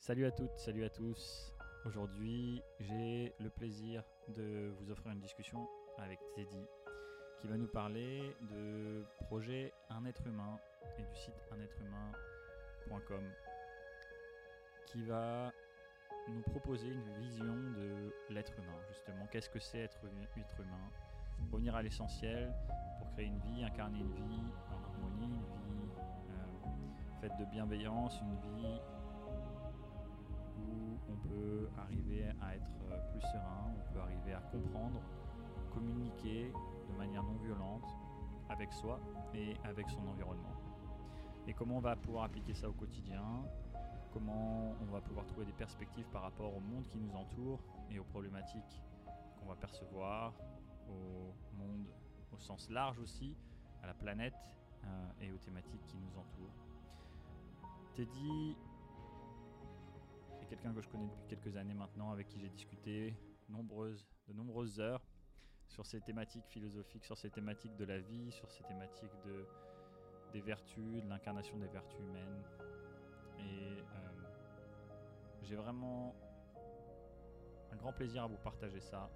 Salut à toutes, salut à tous. Aujourd'hui, j'ai le plaisir de vous offrir une discussion avec Teddy qui va nous parler de projet Un être humain et du site unêtrehumain.com qui va nous proposer une vision de l'être humain, justement. Qu'est-ce que c'est être, humain? Revenir à l'essentiel pour créer une vie, incarner une vie en harmonie, une vie euh, faite de bienveillance, une vie on peut arriver à être plus serein, on peut arriver à comprendre, communiquer de manière non violente avec soi et avec son environnement. Et comment on va pouvoir appliquer ça au quotidien? Comment on va pouvoir trouver des perspectives par rapport au monde qui nous entoure et aux problématiques qu'on va percevoir, au monde au sens large aussi, à la planète euh, et aux thématiques qui nous entourent. Teddy quelqu'un que je connais depuis quelques années maintenant, avec qui j'ai discuté de nombreuses heures sur ces thématiques philosophiques, sur ces thématiques de la vie, sur ces thématiques de, des vertus, de l'incarnation des vertus humaines, et euh, j'ai vraiment un grand plaisir à vous partager ça.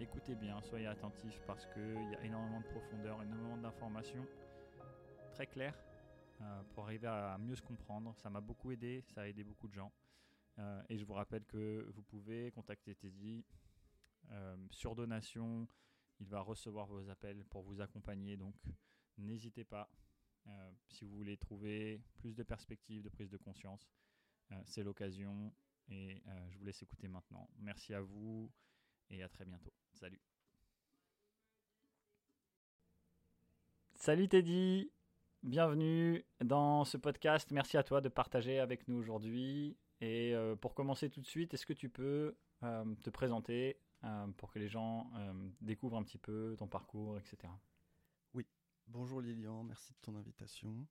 Écoutez bien, soyez attentifs parce qu'il y a énormément de profondeur, énormément d'informations très claires euh, pour arriver à mieux se comprendre. Ça m'a beaucoup aidé, ça a aidé beaucoup de gens. Euh, et je vous rappelle que vous pouvez contacter Teddy sur donation. Il va recevoir vos appels pour vous accompagner. Donc n'hésitez pas. Euh, si vous voulez trouver plus de perspectives, de prise de conscience, euh, c'est l'occasion. Et euh, je vous laisse écouter maintenant. Merci à vous et à très bientôt. Salut. Salut Teddy, bienvenue dans ce podcast. Merci à toi de partager avec nous aujourd'hui. Et pour commencer tout de suite, est-ce que tu peux te présenter pour que les gens découvrent un petit peu ton parcours, etc. Bonjour Lilian, merci de ton invitation.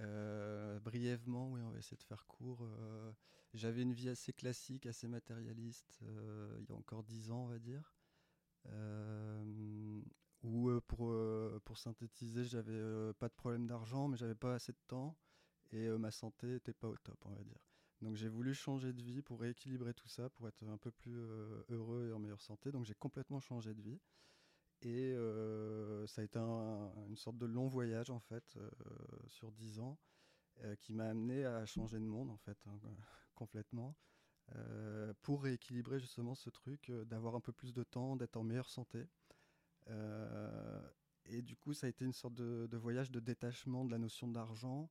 Euh, brièvement, oui, on va essayer de faire court. Euh, j'avais une vie assez classique, assez matérialiste, euh, il y a encore dix ans, on va dire. où pour, pour synthétiser, j'avais pas de problème d'argent, mais j'avais pas assez de temps et ma santé n'était pas au top, on va dire. Donc j'ai voulu changer de vie pour rééquilibrer tout ça, pour être un peu plus heureux et en meilleure santé. Donc j'ai complètement changé de vie. Et euh, ça a été une sorte de long voyage, en fait, euh, sur dix ans, euh, qui m'a amené à changer de monde, en fait, hein, complètement, pour rééquilibrer justement ce truc d'avoir un peu plus de temps, d'être en meilleure santé. et du coup, ça a été une sorte de voyage de détachement de la notion d'argent,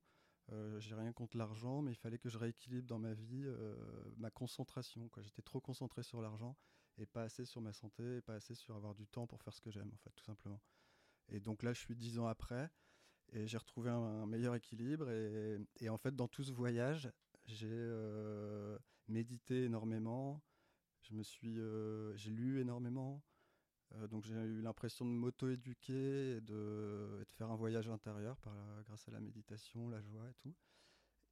euh, j'ai rien contre l'argent, mais il fallait que je rééquilibre dans ma vie euh, ma concentration. J'étais trop concentré sur l'argent et pas assez sur ma santé, et pas assez sur avoir du temps pour faire ce que j'aime, en fait, tout simplement. Et donc là, je suis dix ans après et j'ai retrouvé un, meilleur équilibre. Et, et, en fait, dans tout ce voyage, j'ai euh, médité énormément. Je me suis, j'ai lu énormément. Euh, donc j'ai eu l'impression de m'auto-éduquer et de, faire un voyage intérieur grâce à la méditation, la joie et tout.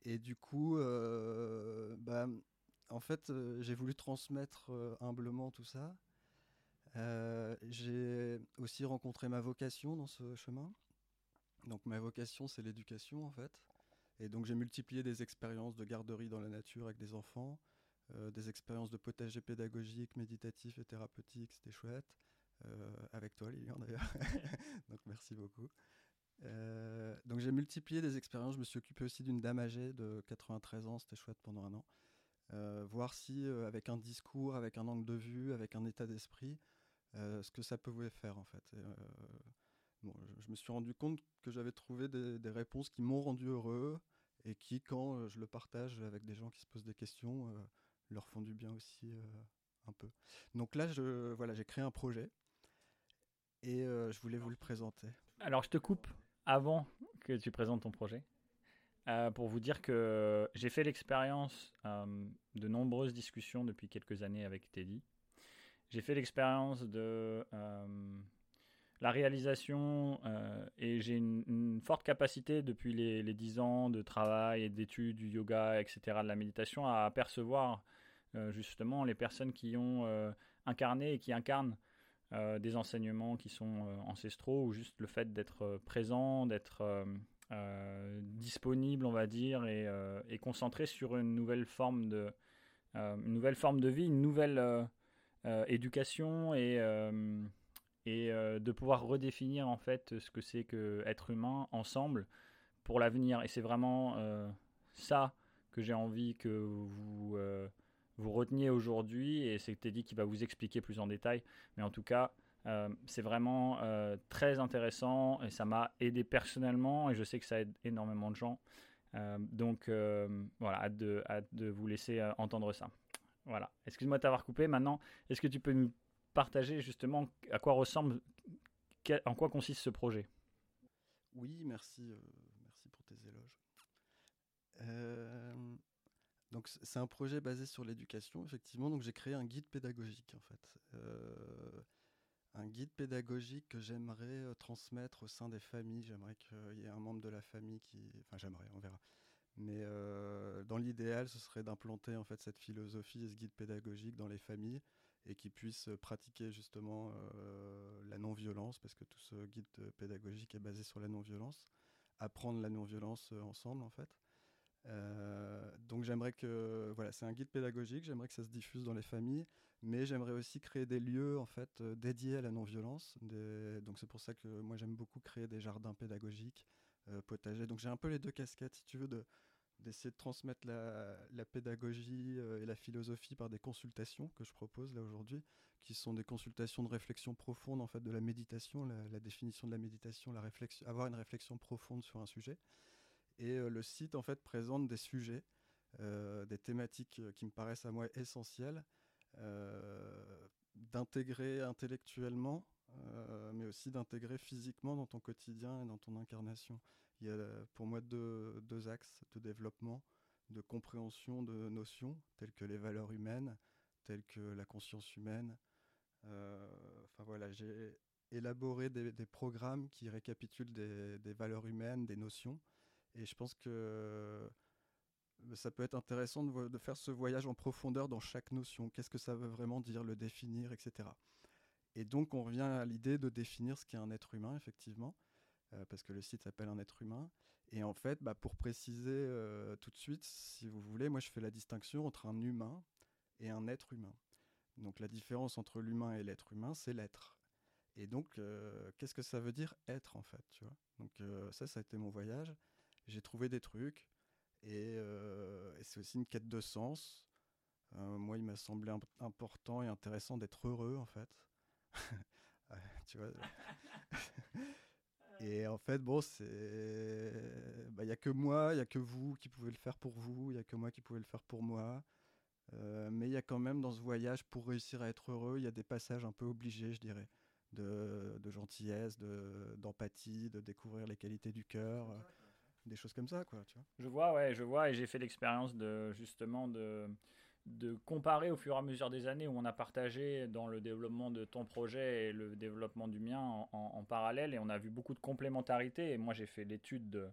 Et du coup, euh, bah, en fait, euh, j'ai voulu transmettre humblement tout ça. j'ai aussi rencontré ma vocation dans ce chemin. Donc ma vocation, c'est l'éducation en fait. Et donc j'ai multiplié des expériences de garderie dans la nature avec des enfants, des expériences de potager pédagogique, méditatif et thérapeutique, c'était chouette. Euh, avec toi Lilian d'ailleurs. donc merci beaucoup. Euh, donc j'ai multiplié des expériences. Je me suis occupé aussi d'une dame âgée de 93 ans, c'était chouette pendant un an. Euh, voir si avec un discours, avec un angle de vue, avec un état d'esprit, ce que ça pouvait faire en fait. bon, je, me suis rendu compte que j'avais trouvé des, des, réponses qui m'ont rendu heureux et qui, quand je le partage avec des gens qui se posent des questions, leur font du bien aussi un peu. Donc là, je, voilà, j'ai créé un projet et euh, je voulais vous le présenter. Alors je te coupe avant que tu présentes ton projet euh, pour vous dire que j'ai fait l'expérience euh, de nombreuses discussions depuis quelques années avec Teddy. J'ai fait l'expérience de la réalisation et j'ai une, forte capacité depuis les, les 10 ans de travail et d'études du yoga, etc., de la méditation, à apercevoir justement les personnes qui ont incarné et qui incarnent euh, des enseignements qui sont euh, ancestraux ou juste le fait d'être euh, présent, d'être disponible, on va dire, et, concentré sur une nouvelle forme de, nouvelle forme de vie, une nouvelle éducation et et de pouvoir redéfinir en fait ce que c'est que être humain ensemble pour l'avenir. Et c'est vraiment ça que j'ai envie que vous vous reteniez aujourd'hui. Et c'est Teddy qui va vous expliquer plus en détail. Mais en tout cas, euh, c'est vraiment euh, très intéressant et ça m'a aidé personnellement et je sais que ça aide énormément de gens. Euh, donc voilà, hâte de, vous laisser entendre ça. Voilà, excuse-moi de t'avoir coupé. Maintenant, est-ce que tu peux nous partager justement à quoi ressemble, en quoi consiste ce projet? Oui, merci, merci pour tes éloges. Donc c'est un projet basé sur l'éducation, effectivement. Donc j'ai créé un guide pédagogique en fait un guide pédagogique que j'aimerais euh, transmettre au sein des familles. J'aimerais qu'il y ait un membre de la famille qui. Enfin, j'aimerais, on verra. Mais euh, dans l'idéal, ce serait d'implanter en fait cette philosophie et ce guide pédagogique dans les familles et qu'ils puissent pratiquer justement euh, la non-violence, parce que tout ce guide pédagogique est basé sur la non-violence. Apprendre la non-violence ensemble, en fait. Donc j'aimerais que voilà, c'est un guide pédagogique. J'aimerais que ça se diffuse dans les familles mais j'aimerais aussi créer des lieux en fait euh, dédiés à la non-violence. Donc c'est pour ça que moi j'aime beaucoup créer des jardins pédagogiques, euh, potagers. Donc j'ai un peu les deux casquettes, si tu veux, de d'essayer de transmettre la, pédagogie euh, et la philosophie par des consultations que je propose là aujourd'hui, qui sont des consultations de réflexion profonde en fait de la méditation, la, définition de la méditation, la réflexion, avoir une réflexion profonde sur un sujet. Et le site en fait présente des sujets, des thématiques qui me paraissent à moi essentielles euh, d'intégrer intellectuellement, euh, mais aussi d'intégrer physiquement dans ton quotidien et dans ton incarnation. Il y a pour moi deux, deux axes de développement, de compréhension de notions telles que les valeurs humaines, telles que la conscience humaine. Euh, voilà, j'ai élaboré des, programmes qui récapitulent des, valeurs humaines, des notions. Et je pense que ça peut être intéressant de, faire ce voyage en profondeur dans chaque notion. Qu'est-ce que ça veut vraiment dire, le définir, etc. Et donc on revient à l'idée de définir ce qu'est un être humain, effectivement, euh, parce que le site s'appelle un être humain. Et en fait, bah, pour préciser euh, tout de suite, si vous voulez, moi je fais la distinction entre un humain et un être humain. Donc la différence entre l'humain et l'être humain, c'est l'être. Et donc, euh, qu'est-ce que ça veut dire être en fait, tu vois? Donc ça, ça a été mon voyage. J'ai trouvé des trucs. Euh, et, c'est aussi une quête de sens. Euh, moi, il m'a semblé important et intéressant d'être heureux, en fait. tu vois Et en fait, bon, c'est. Bah, il n'y a que moi, il n'y a que vous qui pouvez le faire pour vous, il n'y a que moi qui pouvez le faire pour moi. Euh, mais il y a quand même dans ce voyage, pour réussir à être heureux, il y a des passages un peu obligés, je dirais, de, de gentillesse, d'empathie, de, découvrir les qualités du cœur des choses comme ça, quoi, tu vois. Je vois, ouais, je vois, et j'ai fait l'expérience de justement de de comparer au fur et à mesure des années où on a partagé dans le développement de ton projet et le développement du mien en, parallèle, et on a vu beaucoup de complémentarité. Et moi, j'ai fait l'étude de,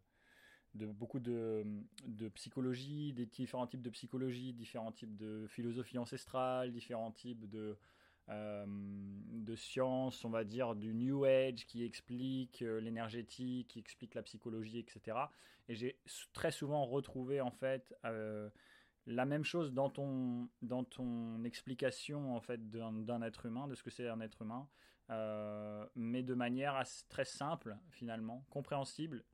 de, beaucoup de, de, psychologie, des différents types de psychologie, différents types de philosophie ancestrale, différents types de euh, de science, on va dire, du New Age qui explique euh, l'énergétique, qui explique la psychologie, etc. Et j'ai très souvent retrouvé en fait euh, la même chose dans ton, dans ton explication en fait d'un être humain, de ce que c'est un être humain, mais de manière très simple finalement, compréhensible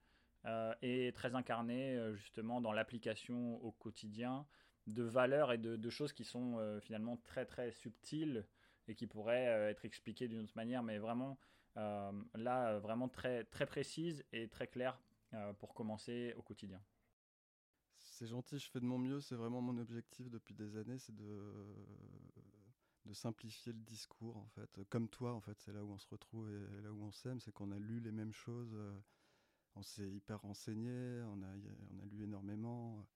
et très incarnée justement dans l'application au quotidien de valeurs et de, de choses qui sont finalement très très subtiles et qui pourrait euh, être expliqué d'une autre manière, mais vraiment euh, là, euh, vraiment très, très précise et très claire pour commencer au quotidien. C'est gentil, je fais de mon mieux, c'est vraiment mon objectif depuis des années, c'est de, simplifier le discours en fait. Comme toi en fait, c'est là où on se retrouve et là où on s'aime, c'est qu'on a lu les mêmes choses, on s'est hyper renseigné, on a lu énormément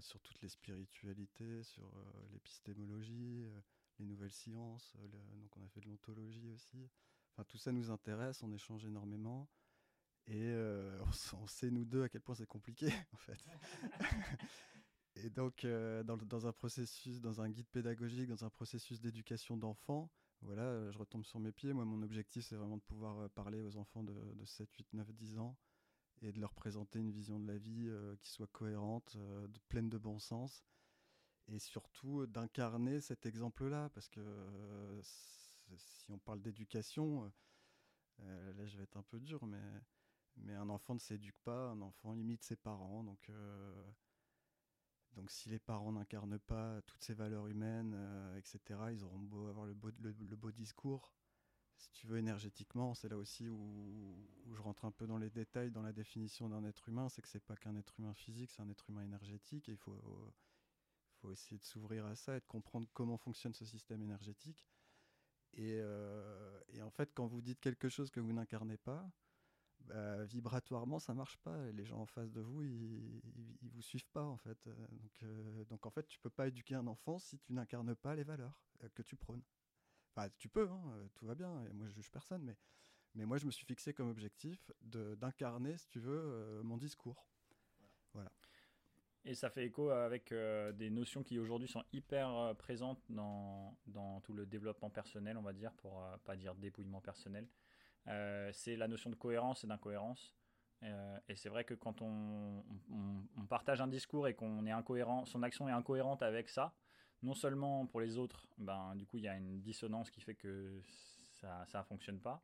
sur toutes les spiritualités, sur l'épistémologie les nouvelles sciences, euh, donc on a fait de l'ontologie aussi. Enfin, tout ça nous intéresse, on échange énormément. Et euh, on, sait, nous deux, à quel point c'est compliqué, en fait. et donc, euh, dans, un processus, dans un guide pédagogique, dans un processus d'éducation d'enfants, voilà, je retombe sur mes pieds. Moi, mon objectif, c'est vraiment de pouvoir parler aux enfants de, de 7, 8, 9, 10 ans et de leur présenter une vision de la vie qui soit cohérente, pleine de bon sens et surtout d'incarner cet exemple-là, parce que si on parle d'éducation, là je vais être un peu dur, mais, mais un enfant ne s'éduque pas, un enfant imite ses parents, donc, donc si les parents n'incarnent pas toutes ces valeurs humaines, etc., ils auront beau avoir le beau, le, beau discours, si tu veux, énergétiquement, c'est là aussi où, où, je rentre un peu dans les détails dans la définition d'un être humain, c'est que c'est pas qu'un être humain physique, c'est un être humain énergétique, et il faut faut essayer de s'ouvrir à ça et de comprendre comment fonctionne ce système énergétique. Et, euh, en fait, quand vous dites quelque chose que vous n'incarnez pas, bah, vibratoirement, ça marche pas. Les gens en face de vous, ils, ils, vous suivent pas en fait. Donc, euh, donc en fait, tu peux pas éduquer un enfant si tu n'incarnes pas les valeurs euh, que tu prônes. Enfin, tu peux, hein, tout va bien. Moi, je juge personne, mais mais moi, je me suis fixé comme objectif d'incarner, si tu veux, mon discours. Voilà. Et ça fait écho avec euh, des notions qui aujourd'hui sont hyper euh, présentes dans, dans, tout le développement personnel, on va dire, pour euh, pas dire dépouillement personnel. c'est la notion de cohérence et d'incohérence. et c'est vrai que quand on, on, partage un discours et qu'on est incohérent, son action est incohérente avec ça, non seulement pour les autres, ben, du coup il y a une dissonance qui fait que ça ne fonctionne pas.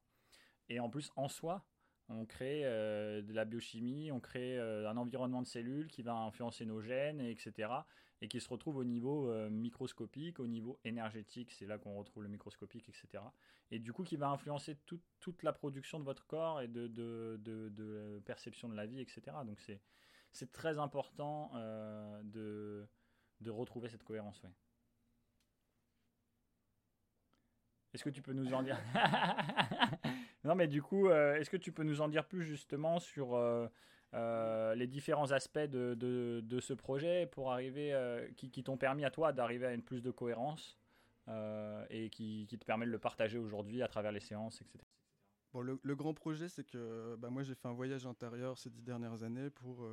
Et en plus, en soi, on crée euh, de la biochimie, on crée euh, un environnement de cellules qui va influencer nos gènes, etc. Et qui se retrouve au niveau euh, microscopique, au niveau énergétique, c'est là qu'on retrouve le microscopique, etc. Et du coup qui va influencer toute la production de votre corps et de, de, perception de la vie, etc. Donc c'est très important de, retrouver cette cohérence. Est-ce que tu peux nous en dire? Non, mais du coup, euh, est-ce que tu peux nous en dire plus justement sur euh, euh, les différents aspects de, ce projet pour arriver, qui, t'ont permis à toi d'arriver à une plus de cohérence et qui, te permet de le partager aujourd'hui à travers les séances, etc. Bon, le, grand projet, c'est que bah, moi j'ai fait un voyage intérieur ces dix dernières années pour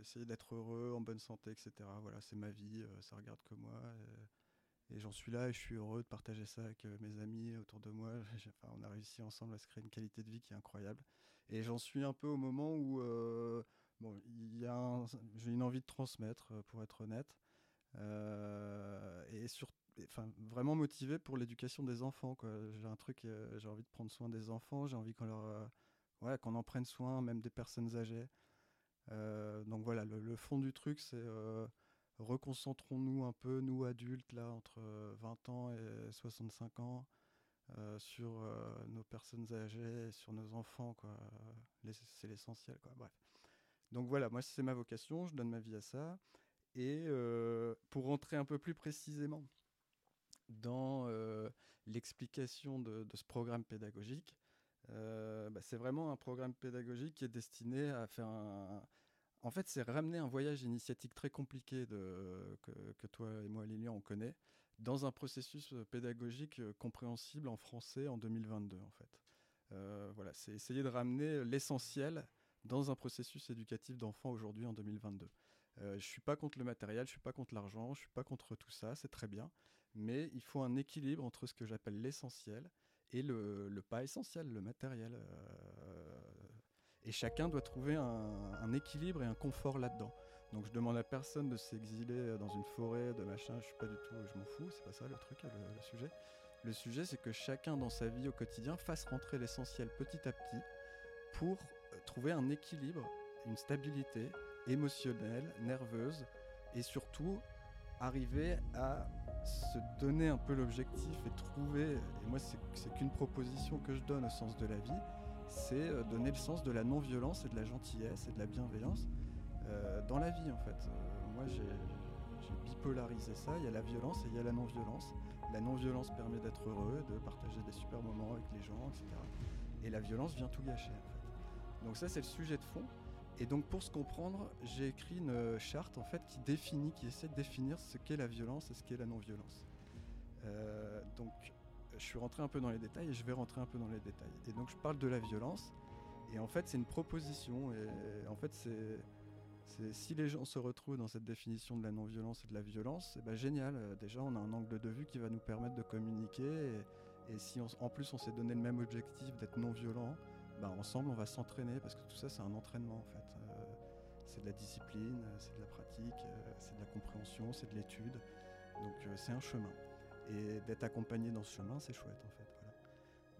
essayer d'être heureux, en bonne santé, etc. Voilà, c'est ma vie, ça regarde que moi. J'en suis là et je suis heureux de partager ça avec euh, mes amis autour de moi. Enfin, on a réussi ensemble à se créer une qualité de vie qui est incroyable. Et j'en suis un peu au moment où euh, bon, j'ai une envie de transmettre, euh, pour être honnête. et sur, enfin, vraiment motivé pour l'éducation des enfants. J'ai un truc, j'ai envie de prendre soin des enfants, j'ai envie qu'on leur, ouais, qu'on en prenne soin, même des personnes âgées. donc voilà, le, fond du truc, c'est reconcentrons-nous un peu, nous adultes, là, entre 20 euh, ans et 65 ans, euh, sur euh, nos personnes âgées, sur nos enfants, quoi. C'est l'essentiel, quoi. Bref. Donc voilà, moi, c'est ma vocation, je donne ma vie à ça. Et pour rentrer un peu plus précisément dans l'explication de, ce programme pédagogique, bah, c'est vraiment un programme pédagogique qui est destiné à faire un, en fait, c'est ramener un voyage initiatique très compliqué de, que, toi et moi, Lilian, on connaît, dans un processus euh, pédagogique euh, compréhensible en français en 2022, en fait. Euh, voilà, c'est essayer de ramener l'essentiel dans un processus éducatif d'enfants aujourd'hui en 2022. je ne suis pas contre le matériel, je ne suis pas contre l'argent, je ne suis pas contre tout ça, c'est très bien, mais il faut un équilibre entre ce que j'appelle l'essentiel et le, pas essentiel, le matériel. Et chacun doit trouver un, équilibre et un confort là-dedans. Donc je demande à personne de s'exiler dans une forêt, de machin, je suis pas du tout, je m'en fous, c'est pas ça le truc, le, sujet. Le sujet, c'est que chacun dans sa vie au quotidien fasse rentrer l'essentiel petit à petit pour euh, trouver un équilibre, une stabilité émotionnelle, nerveuse, et surtout arriver à se donner un peu l'objectif et trouver, et moi c'est qu'une proposition que je donne au sens de la vie, c'est euh, donner le sens de la non-violence et de la gentillesse et de la bienveillance euh, dans la vie en fait. Euh, moi j'ai bipolarisé ça, il y a la violence et il y a la non-violence. La non-violence permet d'être heureux, de partager des super moments avec les gens, etc. Et la violence vient tout gâcher en fait. Donc ça c'est le sujet de fond. Et donc pour se comprendre, j'ai écrit une charte en fait qui définit, qui essaie de définir ce qu'est la violence et ce qu'est la non-violence. donc je suis rentré un peu dans les détails et je vais rentrer un peu dans les détails. Et donc je parle de la violence. Et en fait, c'est une proposition. Et en fait, c'est, si les gens se retrouvent dans cette définition de la non-violence et de la violence, c'est ben génial. Déjà, on a un angle de vue qui va nous permettre de communiquer. Et, si en plus on s'est donné le même objectif d'être non-violent, bah, ensemble, on va s'entraîner parce que tout ça, c'est un entraînement en fait. c'est de la discipline, c'est de la pratique, c'est de la compréhension, c'est de l'étude. Donc c'est un chemin. Et d'être accompagné dans ce chemin, c'est chouette en fait.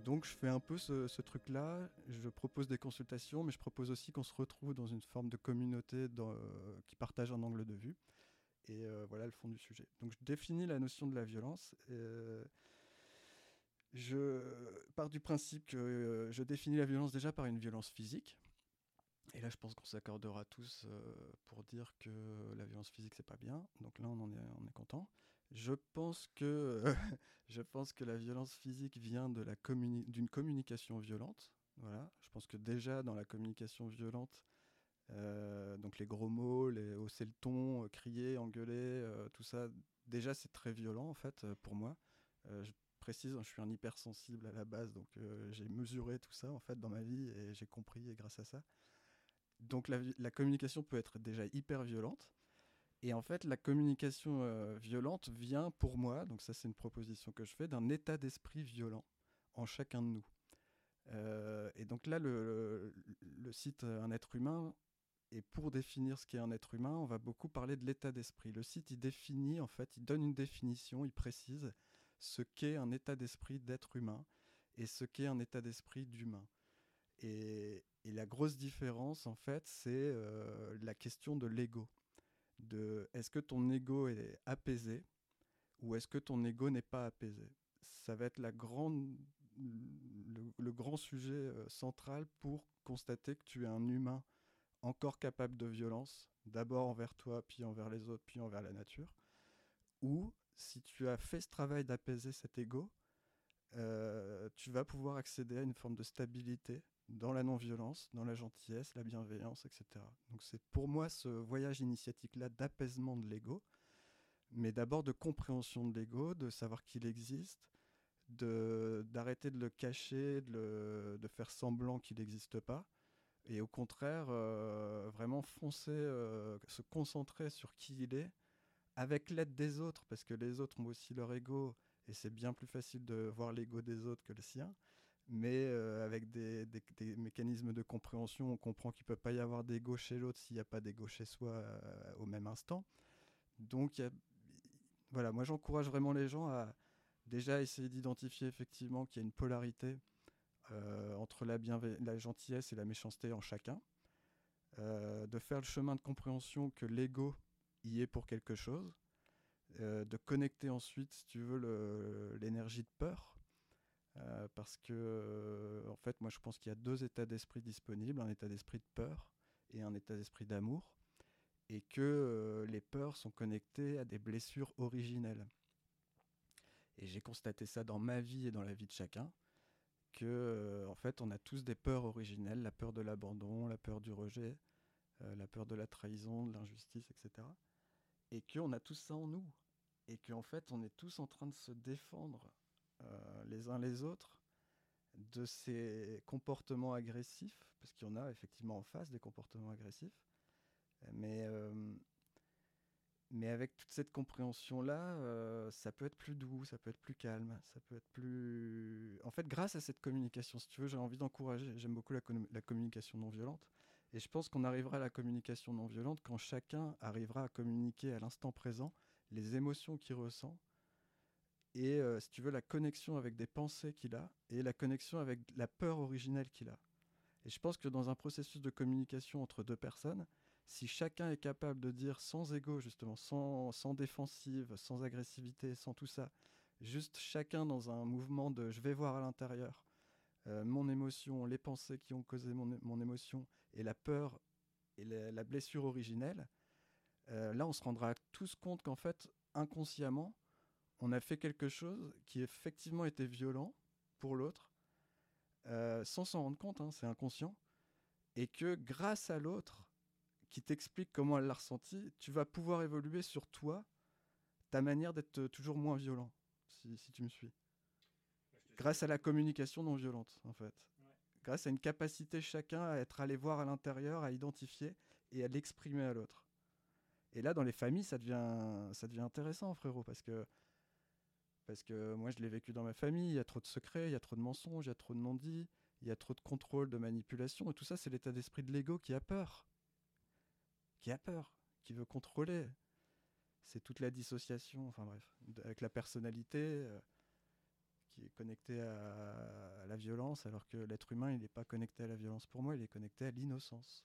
Donc je fais un peu ce, truc-là, je propose des consultations, mais je propose aussi qu'on se retrouve dans une forme de communauté qui partage un angle de vue. Et euh, voilà le fond du sujet. Donc je définis la notion de la violence. Euh, je pars du principe que euh, je définis la violence déjà par une violence physique. Et là, je pense qu'on s'accordera tous pour dire que la violence physique, c'est pas bien. Donc là, on en est, on est content. Je pense que je pense que la violence physique vient de la d'une communication violente. Voilà. Je pense que déjà dans la communication violente, euh, donc les gros mots, les hausser le ton, euh, crier, engueuler, euh, tout ça, déjà c'est très violent en fait pour moi. je précise, je suis un hypersensible à la base, donc j'ai mesuré tout ça en fait dans ma vie et j'ai compris grâce à ça. Donc la, communication peut être déjà hyper violente. Et en fait, la communication violente vient pour moi, donc ça c'est une proposition que je fais, d'un état d'esprit violent en chacun de nous. et donc là, le, site Un être humain et pour définir ce qu'est un être humain, on va beaucoup parler de l'état d'esprit. Le site, il définit, en fait, il donne une définition, il précise ce qu'est un état d'esprit d'être humain et ce qu'est un état d'esprit d'humain. Et, la grosse différence, en fait, c'est euh, la question de l'ego. De est-ce que ton ego est apaisé ou est-ce que ton ego n'est pas apaisé? Ça va être la grande, le grand sujet euh, central pour constater que tu es un humain encore capable de violence, d'abord envers toi, puis envers les autres, puis envers la nature, ou si tu as fait ce travail d'apaiser cet ego, euh, tu vas pouvoir accéder à une forme de stabilité dans la non-violence, dans la gentillesse, la bienveillance, etc. Donc c'est pour moi ce voyage initiatique-là d'apaisement de l'ego, mais d'abord de compréhension de l'ego, de savoir qu'il existe, d'arrêter de, le cacher, de, de faire semblant qu'il n'existe pas, et au contraire, euh, vraiment foncer, euh, se concentrer sur qui il est, avec l'aide des autres, parce que les autres ont aussi leur ego, et c'est bien plus facile de voir l'ego des autres que le sien. Mais euh, avec des, mécanismes de compréhension, on comprend qu'il ne peut pas y avoir d'ego chez l'autre s'il n'y a pas d'ego chez soi au même instant. Donc, voilà, moi j'encourage vraiment les gens à déjà essayer d'identifier effectivement qu'il y a une polarité euh, entre la, la gentillesse et la méchanceté en chacun, euh, de faire le chemin de compréhension que l'ego y est pour quelque chose, euh, de connecter ensuite, si tu veux, l'énergie de peur, parce que, en fait, moi je pense qu'il y a deux états d'esprit disponibles, un état d'esprit de peur et un état d'esprit d'amour, et que les peurs sont connectées à des blessures originelles. Et j'ai constaté ça dans ma vie et dans la vie de chacun que euh, en fait on a tous des peurs originelles, la peur de l'abandon, la peur du rejet, euh, la peur de la trahison, de l'injustice, etc. Et qu'on a tout ça en nous. Et qu'en fait on est tous en train de se défendre euh, les uns les autres de ces comportements agressifs, parce qu'il y en a effectivement en face des comportements agressifs, mais mais avec toute cette compréhension-là, euh, ça peut être plus doux, ça peut être plus calme, ça peut être plus... En fait, grâce à cette communication, si tu veux, j'ai envie d'encourager, j'aime beaucoup la, communication non violente, et je pense qu'on arrivera à la communication non violente quand chacun arrivera à communiquer à l'instant présent les émotions qu'il ressent, et euh, si tu veux, la connexion avec des pensées qu'il a, et la connexion avec la peur originelle qu'il a. Et je pense que dans un processus de communication entre deux personnes, si chacun est capable de dire sans ego, justement, sans, sans défensive, sans agressivité, sans tout ça, juste chacun dans un mouvement de je vais voir à l'intérieur euh, mon émotion, les pensées qui ont causé mon, mon émotion et la peur et la, blessure originelle, euh, là on se rendra tous compte qu'en fait, inconsciemment, on a fait quelque chose qui effectivement était violent pour l'autre, euh, sans s'en rendre compte, hein, c'est inconscient, et que grâce à l'autre, qui t'explique comment elle l'a ressenti, tu vas pouvoir évoluer sur toi, ta manière d'être euh, toujours moins violent, si, tu me suis. Grâce à la communication non violente, en fait. Grâce à une capacité chacun à être allé voir à l'intérieur, à identifier et à l'exprimer à l'autre. Et là, dans les familles, ça devient, ça devient intéressant, frérot, parce que, parce que moi, je l'ai vécu dans ma famille. Il y a trop de secrets, il y a trop de mensonges, il y a trop de non-dits, il y a trop de contrôle, de manipulation, et tout ça, c'est l'état d'esprit de l'ego qui a peur. Qui a peur, qui veut contrôler. C'est toute la dissociation, enfin bref, avec la personnalité euh, qui est connectée à, la violence, alors que l'être humain, il n'est pas connecté à la violence pour moi, il est connecté à l'innocence.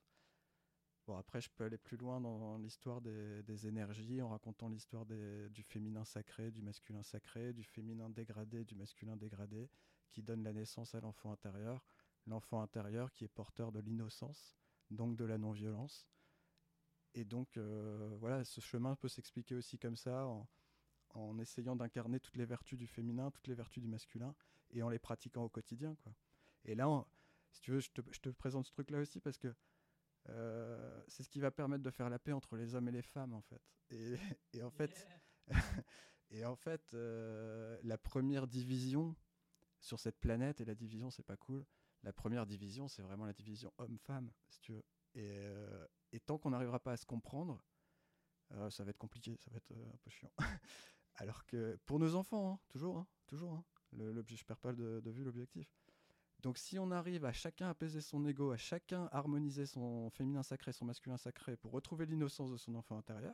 Bon, après, je peux aller plus loin dans l'histoire des, énergies, en racontant l'histoire du féminin sacré, du masculin sacré, du féminin dégradé, du masculin dégradé, qui donne la naissance à l'enfant intérieur. L'enfant intérieur qui est porteur de l'innocence, donc de la non-violence. Et donc, euh, voilà, ce chemin peut s'expliquer aussi comme ça, en, essayant d'incarner toutes les vertus du féminin, toutes les vertus du masculin, et en les pratiquant au quotidien. Quoi. Et là, si tu veux, je te, je te présente ce truc-là aussi parce que euh, c'est ce qui va permettre de faire la paix entre les hommes et les femmes en fait. Et, en fait, et en fait, euh, la première division sur cette planète et la division c'est pas cool. La première division c'est vraiment la division homme-femme si tu veux. Et, euh, tant qu'on n'arrivera pas à se comprendre, ça va être compliqué, ça va être un peu chiant. Alors que pour nos enfants, hein, toujours, hein, toujours, hein, le, je perds pas de vue l'objectif. Donc si on arrive à chacun apaiser son ego, à chacun harmoniser son féminin sacré, son masculin sacré, pour retrouver l'innocence de son enfant intérieur,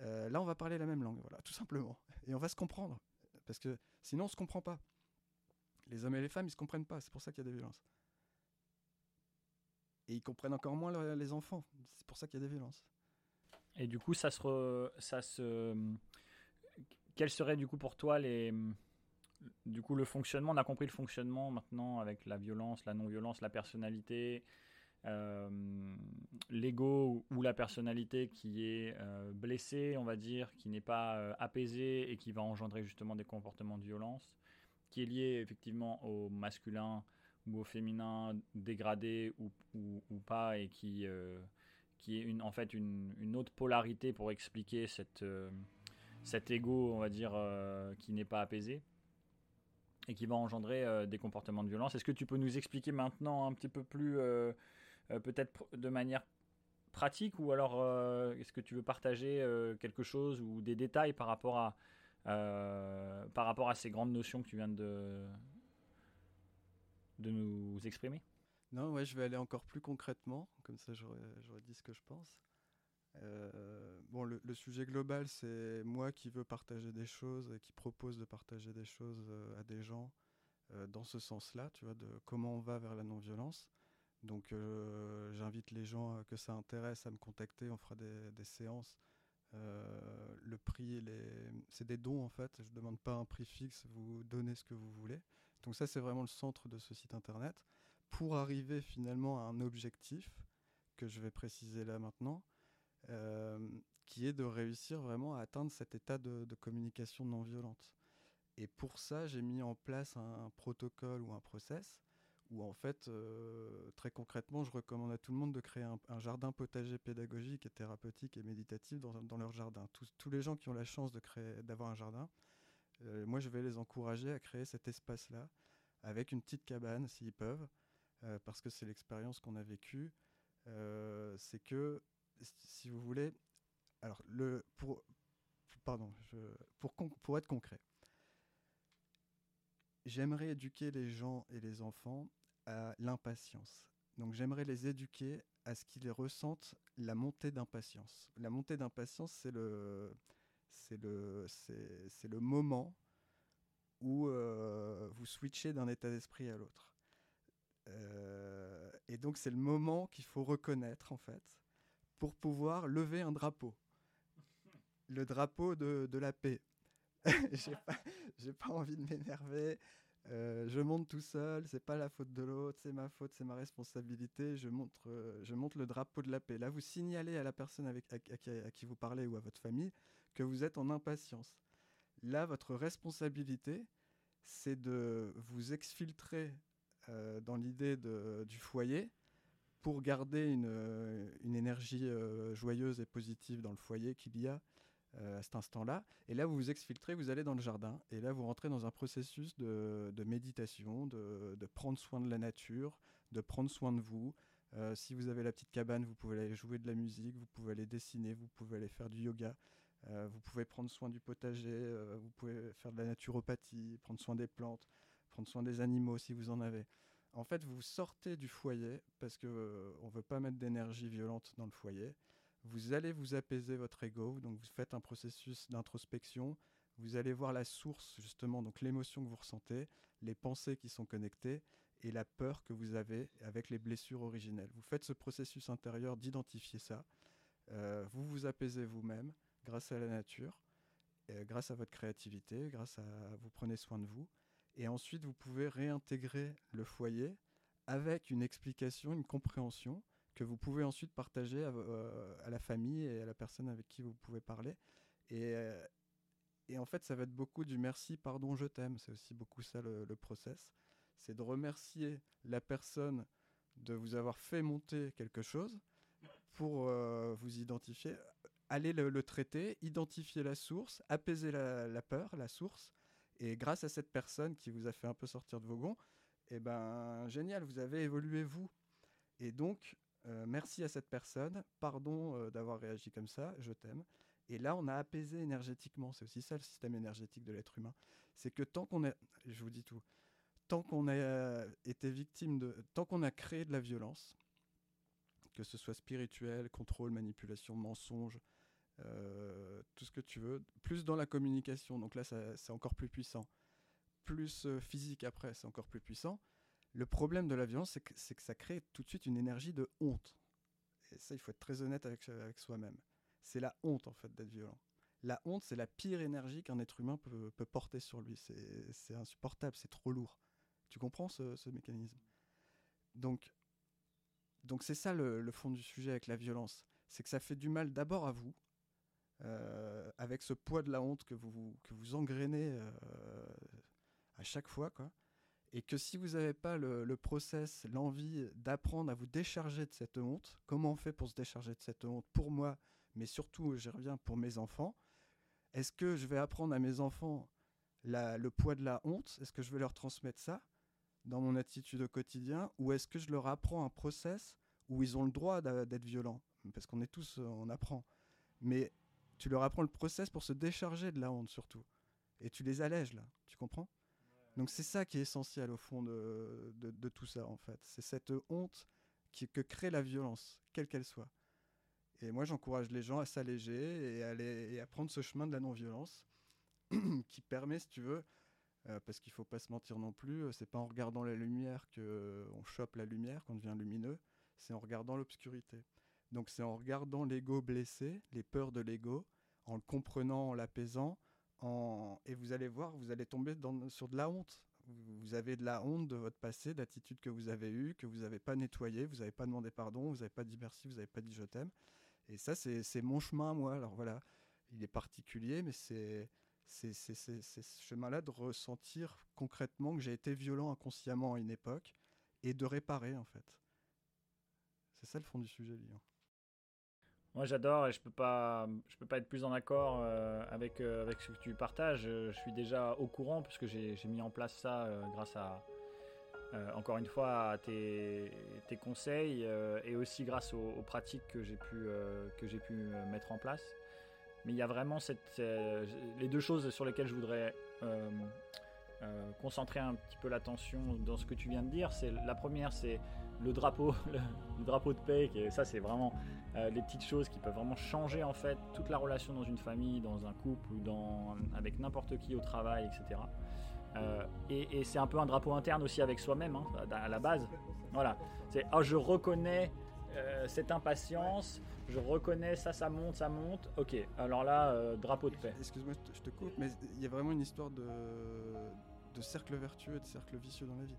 euh, là on va parler la même langue, voilà, tout simplement. Et on va se comprendre, parce que sinon on se comprend pas. Les hommes et les femmes, ils se comprennent pas, c'est pour ça qu'il y a des violences. Et ils comprennent encore moins les enfants, c'est pour ça qu'il y a des violences. Et du coup, ça se, ça se, quels seraient du coup pour toi les du coup, le fonctionnement, on a compris le fonctionnement maintenant avec la violence, la non-violence, la personnalité, euh, l'ego ou, la personnalité qui est euh, blessée, on va dire, qui n'est pas euh, apaisée et qui va engendrer justement des comportements de violence, qui est lié effectivement au masculin ou au féminin dégradé ou, ou, pas et qui, qui est une, en fait une, une, autre polarité pour expliquer cette, cet ego, on va dire, qui n'est pas apaisé et qui va engendrer euh, des comportements de violence. Est-ce que tu peux nous expliquer maintenant un petit peu plus, euh, euh, peut-être de manière pratique, ou alors est-ce que tu veux partager quelque chose ou des détails par rapport à, par rapport à ces grandes notions que tu viens de, de nous exprimer? Non, ouais, je vais aller encore plus concrètement, comme ça j'aurais dit ce que je pense. Euh, bon, le, sujet global, c'est moi qui veux partager des choses et qui propose de partager des choses euh, à des gens euh, dans ce sens-là, tu vois, de comment on va vers la non-violence. Donc, j'invite les gens que ça intéresse à me contacter. On fera des, séances. le prix, c'est des dons en fait. Je ne demande pas un prix fixe. Vous donnez ce que vous voulez. Donc ça, c'est vraiment le centre de ce site internet. Pour arriver finalement à un objectif que je vais préciser là maintenant, qui est de réussir vraiment à atteindre cet état de, communication non violente. Et pour ça, j'ai mis en place un, protocole ou un process où en fait, euh, très concrètement, je recommande à tout le monde de créer un, jardin potager pédagogique et thérapeutique et méditatif dans, leur jardin. Tous, les gens qui ont la chance d'avoir un jardin, euh, moi je vais les encourager à créer cet espace-là avec une petite cabane s'ils peuvent, parce que c'est l'expérience qu'on a vécue. c'est que si vous voulez, alors le pour pardon, pour être concret, j'aimerais éduquer les gens et les enfants à l'impatience. Donc j'aimerais les éduquer à ce qu'ils ressentent la montée d'impatience. La montée d'impatience, c'est le c'est le c'est le moment où euh, vous switchez d'un état d'esprit à l'autre. Euh, et donc c'est le moment qu'il faut reconnaître en fait pour pouvoir lever un drapeau. Le drapeau de, de la paix. j'ai pas, pas envie de m'énerver. Euh, je monte tout seul, c'est pas la faute de l'autre, c'est ma faute, c'est ma responsabilité. Je montre, euh, je monte le drapeau de la paix. Là, vous signalez à la personne avec, à, qui, vous parlez ou à votre famille que vous êtes en impatience. Là, votre responsabilité, c'est de vous exfiltrer euh, dans l'idée du foyer pour garder une, euh, énergie euh, joyeuse et positive dans le foyer qu'il y a euh, à cet instant-là. Et là, vous vous exfiltrez, vous allez dans le jardin, et là, vous rentrez dans un processus de, méditation, de, prendre soin de la nature, de prendre soin de vous. si vous avez la petite cabane, vous pouvez aller jouer de la musique, vous pouvez aller dessiner, vous pouvez aller faire du yoga. vous pouvez prendre soin du potager, vous pouvez faire de la naturopathie, prendre soin des plantes, prendre soin des animaux si vous en avez En fait, vous sortez du foyer parce que euh, on veut pas mettre d'énergie violente dans le foyer. Vous allez vous apaiser votre ego, donc vous faites un processus d'introspection. Vous allez voir la source justement, donc l'émotion que vous ressentez, les pensées qui sont connectées et la peur que vous avez avec les blessures originelles. Vous faites ce processus intérieur d'identifier ça. Euh, vous vous apaisez vous-même grâce à la nature, euh, grâce à votre créativité, grâce à vous prenez soin de vous. Et ensuite, vous pouvez réintégrer le foyer avec une explication, une compréhension que vous pouvez ensuite partager à, euh, la famille et à la personne avec qui vous pouvez parler. Et, euh, et en fait, ça va être beaucoup du merci, pardon, je t'aime. C'est aussi beaucoup ça le, le process. C'est de remercier la personne de vous avoir fait monter quelque chose pour euh, vous identifier, aller le, traiter, identifier la source, apaiser la, peur, la source. Et grâce à cette personne qui vous a fait un peu sortir de vos gonds, eh ben, génial, vous avez évolué vous. Et donc, euh, merci à cette personne, pardon euh, d'avoir réagi comme ça, je t'aime. Et là, on a apaisé énergétiquement. C'est aussi ça le système énergétique de l'être humain. C'est que tant qu'on est, je vous dis tout, tant qu'on a euh, été victime de, tant qu'on a créé de la violence, que ce soit spirituel, contrôle, manipulation, mensonge, euh, tout ce que tu veux, plus dans la communication, donc là c'est encore plus puissant, plus euh, physique après, c'est encore plus puissant. Le problème de la violence, c'est que, que, ça crée tout de suite une énergie de honte. Et ça, il faut être très honnête avec, avec soi-même. C'est la honte en fait d'être violent. La honte, c'est la pire énergie qu'un être humain peut, peut, porter sur lui. C'est insupportable, c'est trop lourd. Tu comprends ce, mécanisme? Donc, donc c'est ça le, fond du sujet avec la violence. C'est que ça fait du mal d'abord à vous, euh, avec ce poids de la honte que vous, que vous engrainez euh, à chaque fois. Quoi. Et que si vous n'avez pas le, le process, l'envie d'apprendre à vous décharger de cette honte, comment on fait pour se décharger de cette honte pour moi, mais surtout, j'y reviens, pour mes enfants, est-ce que je vais apprendre à mes enfants le poids de la honte? Est-ce que je vais leur transmettre ça dans mon attitude au quotidien? Ou est-ce que je leur apprends un process où ils ont le droit d'être violents? Parce qu'on est tous, on apprend. Mais tu leur apprends le process pour se décharger de la honte surtout. Et tu les allèges là, tu comprends? Donc c'est ça qui est essentiel au fond de, de, tout ça en fait. C'est cette honte qui, que crée la violence, quelle qu'elle soit. Et moi j'encourage les gens à s'alléger et, à aller, et à prendre ce chemin de la non-violence qui permet, si tu veux, euh, parce qu'il faut pas se mentir non plus, c'est pas en regardant la lumière que on chope la lumière, qu'on devient lumineux, c'est en regardant l'obscurité. Donc c'est en regardant l'ego blessé, les peurs de l'ego, en le comprenant, en l'apaisant, en... et vous allez voir, vous allez tomber sur de la honte. Vous avez de la honte de votre passé, d'attitudes que vous avez eues, que vous n'avez pas nettoyées, vous n'avez pas demandé pardon, vous n'avez pas dit merci, vous n'avez pas dit je t'aime. Et ça, c'est mon chemin, moi. Alors voilà, il est particulier, mais c'est c'est ce chemin-là de ressentir concrètement que j'ai été violent inconsciemment à une époque et de réparer, en fait. C'est ça le fond du sujet, Lyon. Moi j'adore et je peux pas je peux pas être plus en accord euh, avec euh, avec ce que tu partages. Je suis déjà au courant puisque j'ai mis en place ça euh, grâce à euh, encore une fois à tes, tes conseils et aussi grâce aux, aux pratiques que j'ai pu que j'ai pu mettre en place. Mais il y a vraiment cette les deux choses sur lesquelles je voudrais concentrer un petit peu l'attention dans ce que tu viens de dire. C'est la première c'est le drapeau le, drapeau de paix ça c'est vraiment euh, les petites choses qui peuvent vraiment changer en fait toute la relation dans une famille, dans un couple ou dans, avec n'importe qui au travail, etc. Euh, et, et c'est un peu un drapeau interne aussi avec soi-même hein, à la base. Voilà, c'est oh, je reconnais euh, cette impatience, je reconnais ça, ça monte, ça monte. Ok, alors là, euh, drapeau de paix. Excuse-moi, je te coupe, mais il y a vraiment une histoire de, de cercle vertueux et de cercle vicieux dans la vie.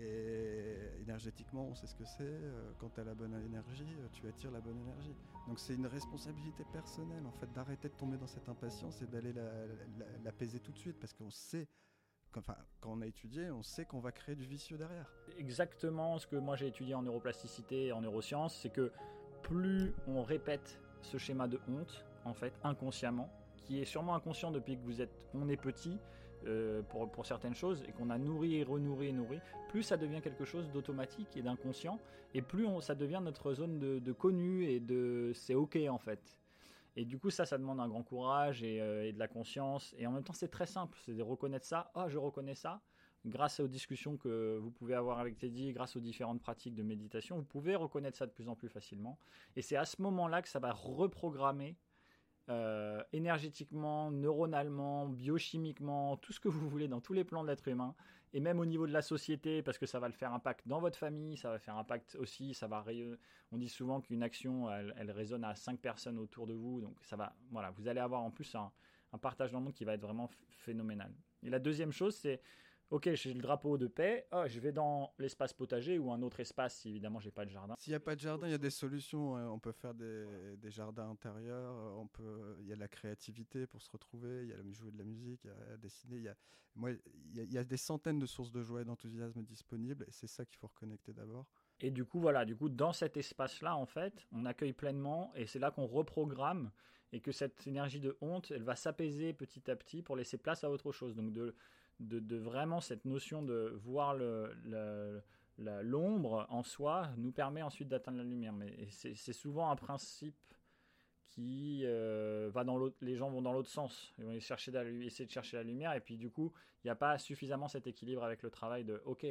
Et énergétiquement, on sait ce que c'est. Euh, quand tu as la bonne énergie, euh, tu attires la bonne énergie. Donc c'est une responsabilité personnelle, en fait, d'arrêter de tomber dans cette impatience et d'aller l'apaiser la, la, tout de suite, parce qu'on sait, enfin, quand on a étudié, on sait qu'on va créer du vicieux derrière. Exactement ce que moi j'ai étudié en neuroplasticité et en neurosciences, c'est que plus on répète ce schéma de honte, en fait, inconsciemment, qui est sûrement inconscient depuis que vous êtes, on est petit, euh, pour, certaines choses et qu'on a nourri et renourri et nourri, plus ça devient quelque chose d'automatique et d'inconscient et plus on, ça devient notre zone de, connu et de c'est ok en fait. Et du coup ça, ça demande un grand courage euh, et de la conscience et en même temps c'est très simple, c'est de reconnaître ça, ah je reconnais ça, grâce aux discussions que vous pouvez avoir avec Teddy, grâce aux différentes pratiques de méditation, vous pouvez reconnaître ça de plus en plus facilement. Et c'est à ce moment-là que ça va reprogrammer euh, énergétiquement, neuronalement, biochimiquement, tout ce que vous voulez dans tous les plans de l'être humain, et même au niveau de la société, parce que ça va le faire impact dans votre famille, ça va faire impact aussi, ça va on dit souvent qu'une action, elle, résonne à cinq personnes autour de vous, donc ça va, voilà, vous allez avoir en plus un, un partage dans le monde qui va être vraiment phénoménal. Et la deuxième chose, c'est Ok, j'ai le drapeau de paix. Ah, je vais dans l'espace potager ou un autre espace si évidemment j'ai pas de jardin. S'il n'y a pas de jardin, il y a des solutions. Hein. On peut faire des, jardins intérieurs. On peut, il y a la créativité pour se retrouver. Il y a jouer de la musique, il y a dessiner. Il y a, moi, il y a, des centaines de sources de joie et d'enthousiasme disponibles. Et c'est ça qu'il faut reconnecter d'abord. Et du coup, voilà, du coup, dans cet espace-là, en fait, on accueille pleinement et c'est là qu'on reprogramme et que cette énergie de honte, elle va s'apaiser petit à petit pour laisser place à autre chose. Donc de de, vraiment cette notion de voir l'ombre en soi nous permet ensuite d'atteindre la lumière. Mais c'est souvent un principe qui euh, va dans l'autre. Les gens vont dans l'autre sens. Ils vont essayer de chercher la lumière et puis du coup, il n'y a pas suffisamment cet équilibre avec le travail de OK.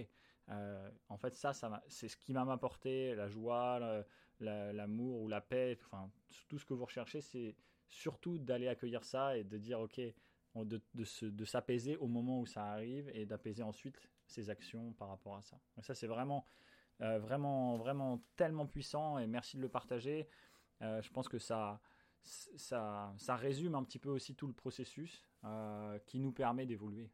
Euh, en fait, ça, ça c'est ce qui m'a apporté la joie, l'amour ou la paix. Enfin, tout ce que vous recherchez, c'est surtout d'aller accueillir ça et de dire OK de, s'apaiser au moment où ça arrive et d'apaiser ensuite ses actions par rapport à ça. ça, c'est vraiment, euh, vraiment, vraiment tellement puissant et merci de le partager. Euh, je pense que ça, ça, ça résume un petit peu aussi tout le processus euh, qui nous permet d'évoluer.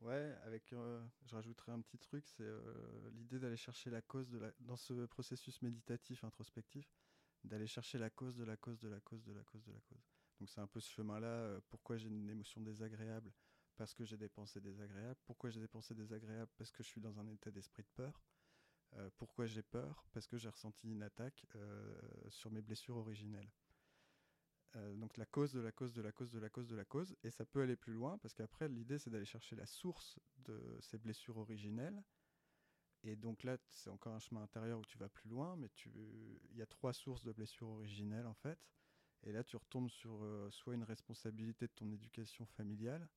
Ouais, avec, je rajouterai un petit truc, c'est l'idée d'aller chercher la cause de la, dans ce processus méditatif introspectif, d'aller chercher la cause de la cause de la cause de la cause de la cause. Donc c'est un peu ce chemin-là. Euh, pourquoi j'ai une émotion désagréable Parce que j'ai des pensées désagréables. Pourquoi j'ai des pensées désagréables Parce que je suis dans un état d'esprit de peur. Euh, pourquoi j'ai peur Parce que j'ai ressenti une attaque euh, sur mes blessures originelles. donc la cause de la cause de la cause de la cause de la cause. Et ça peut aller plus loin parce qu'après l'idée c'est d'aller chercher la source de ces blessures originelles. Et donc là, c'est encore un chemin intérieur où tu vas plus loin, mais il y a trois sources de blessures originelles en fait. Et là, tu retombes sur euh, soit une responsabilité de ton éducation familiale,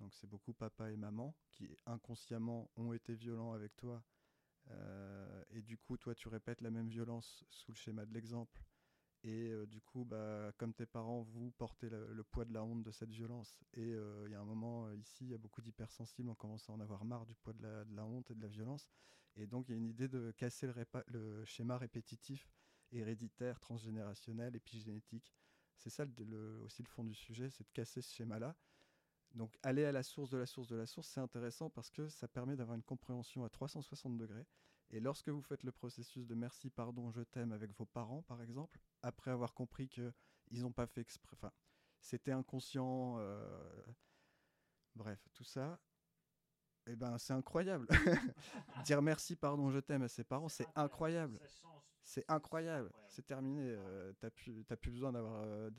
donc c'est beaucoup papa et maman qui inconsciemment ont été violents avec toi, euh, et du coup, toi, tu répètes la même violence sous le schéma de l'exemple. Et euh, du coup, bah, comme tes parents, vous portez le, poids de la honte de cette violence. Et il y a un moment ici, il y a beaucoup d'hypersensibles, on commence à en avoir marre du poids de la, honte et de la violence. Et donc, il y a une idée de casser le schéma répétitif héréditaire, transgénérationnel, épigénétique. C'est ça aussi le fond du sujet, c'est de casser ce schéma-là. Donc aller à la source de la source de la source, c'est intéressant parce que ça permet d'avoir une compréhension à 360 degrés. Et lorsque vous faites le processus de merci, pardon, je t'aime avec vos parents, par exemple, après avoir compris qu'ils n'ont pas fait exprès, enfin, c'était inconscient, euh, bref, tout ça, eh ben, c'est incroyable. Dire merci, pardon, je t'aime à ses parents, c'est incroyable. C'est incroyable. C'est terminé. Euh, t'as plus, plus besoin d'avoir. Euh,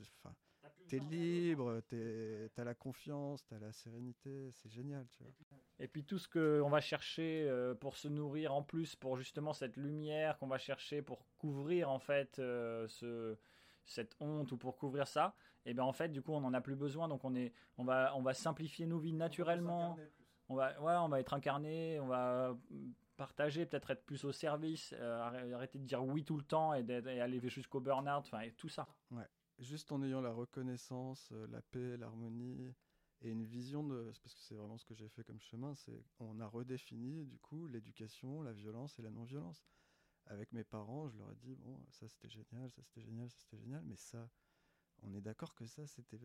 t'es libre, t'as la confiance, t'as la sérénité. C'est génial, tu vois. Et puis tout ce qu'on va chercher euh, pour se nourrir en plus, pour justement cette lumière qu'on va chercher pour couvrir en fait ce, cette honte ou pour couvrir ça, et eh bien en fait du coup on n'en a plus besoin. Donc on est, on va, on va simplifier nos vies naturellement. On va, ouais, on va être incarné, on va partager, peut-être être plus au service, euh, arrêter de dire oui tout le temps et, aller jusqu'au burn-out, enfin tout ça. Ouais, juste en ayant la reconnaissance, euh, la paix, l'harmonie et une vision de, parce que c'est vraiment ce que j'ai fait comme chemin, c'est on a redéfini du coup l'éducation, la violence et la non-violence. Avec mes parents, je leur ai dit bon, ça c'était génial, ça c'était génial, ça c'était génial, mais ça, on est d'accord que ça c'était,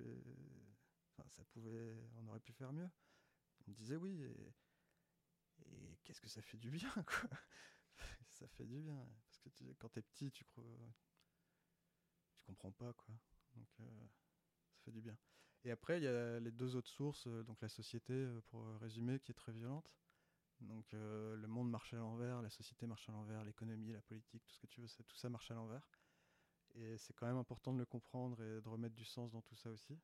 enfin ça pouvait, on aurait pu faire mieux. Ils me disaient oui. Et, et qu'est-ce que ça fait du bien, quoi. ça fait du bien. Parce que tu, quand t'es petit, tu crois. Tu comprends pas, quoi. Donc, euh, ça fait du bien. Et après, il y a les deux autres sources. Euh, donc, la société, euh, pour résumer, qui est très violente. Donc, le monde marche à l'envers, la société marche à l'envers, l'économie, la politique, tout ce que tu veux, tout ça marche à l'envers. Et c'est quand même important de le comprendre et de remettre du sens dans tout ça aussi.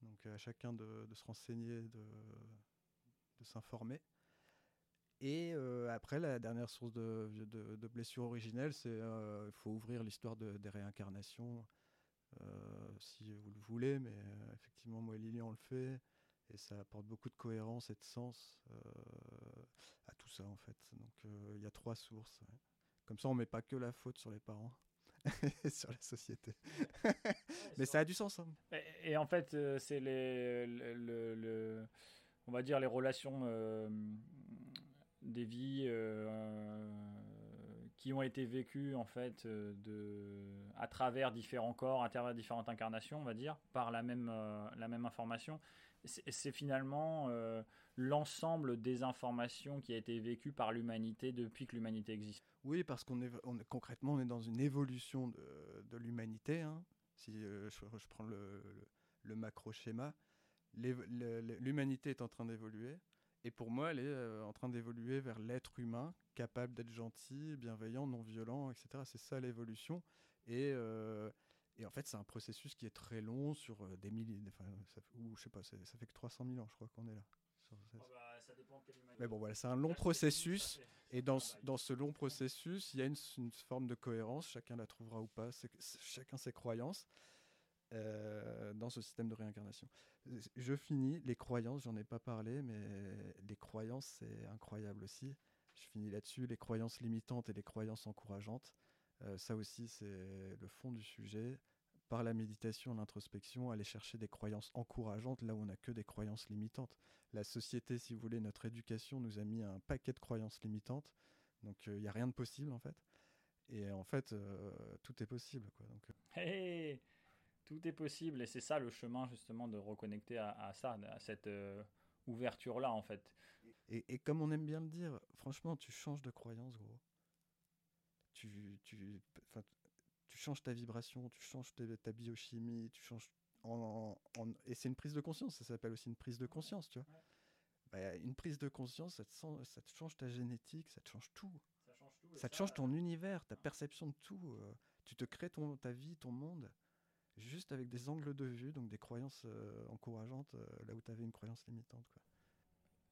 Donc, à chacun de, de se renseigner, de, de s'informer. Et euh, après, la dernière source de, de, blessures originelles, c'est qu'il euh, faut ouvrir l'histoire de, des réincarnations, euh, si vous le voulez, mais effectivement, moi et Lilian, on le fait. Et ça apporte beaucoup de cohérence et de sens à tout ça, en fait. Donc il y a trois sources. Comme ça, on met pas que la faute sur les parents. sur la société. Mais ça a du sens. Hein. Et, en fait, c'est les, le, on va dire les relations des vies qui ont été vécues en fait euh, de, à travers différents corps, à travers différentes incarnations, on va dire, par la même, euh, la même information. C'est finalement euh, l'ensemble des informations qui a été vécue par l'humanité depuis que l'humanité existe. Oui, parce qu'on est, on est, concrètement on est dans une évolution de, de l'humanité. Hein. Si je, je, prends le, le macro schéma, l'humanité est en train d'évoluer. Et pour moi, elle est euh, en train d'évoluer vers l'être humain, capable d'être gentil, bienveillant, non violent, etc. C'est ça l'évolution. Et, euh, et, en fait, c'est un processus qui est très long, sur euh, des milliers, enfin, ça, ou je sais pas, ça fait que 300 000 ans, je crois qu'on est là. Oh bah, ça dépend de Mais bon, voilà, c'est un long processus. Et dans, dans ce long processus, il y a une, une, forme de cohérence. Chacun la trouvera ou pas. Chacun ses croyances. Euh, dans ce système de réincarnation. Je finis, les croyances, j'en ai pas parlé, mais les croyances, c'est incroyable aussi. Je finis là-dessus, les croyances limitantes et les croyances encourageantes. Euh, ça aussi, c'est le fond du sujet. Par la méditation, l'introspection, aller chercher des croyances encourageantes là où on n'a que des croyances limitantes. La société, si vous voulez, notre éducation nous a mis un paquet de croyances limitantes. Donc il n'y a rien de possible en fait. Et en fait, euh, tout est possible. Quoi. Donc, tout est possible et c'est ça le chemin justement de reconnecter à, ça, à cette euh, ouverture-là en fait. Et, comme on aime bien le dire, franchement, tu changes de croyance, gros. Tu, tu, tu changes ta vibration, tu changes ta, biochimie, tu changes en, et c'est une prise de conscience, ça s'appelle aussi une prise de conscience, tu vois. Bah, une prise de conscience, ça te, ça te, change ta génétique, ça te change tout. Ça, change tout, ça te change ton univers, ta perception de tout. Euh. tu te crées ton, ta vie, ton monde juste avec des angles de vue, donc des croyances euh, encourageantes, euh, là où tu avais une croyance limitante.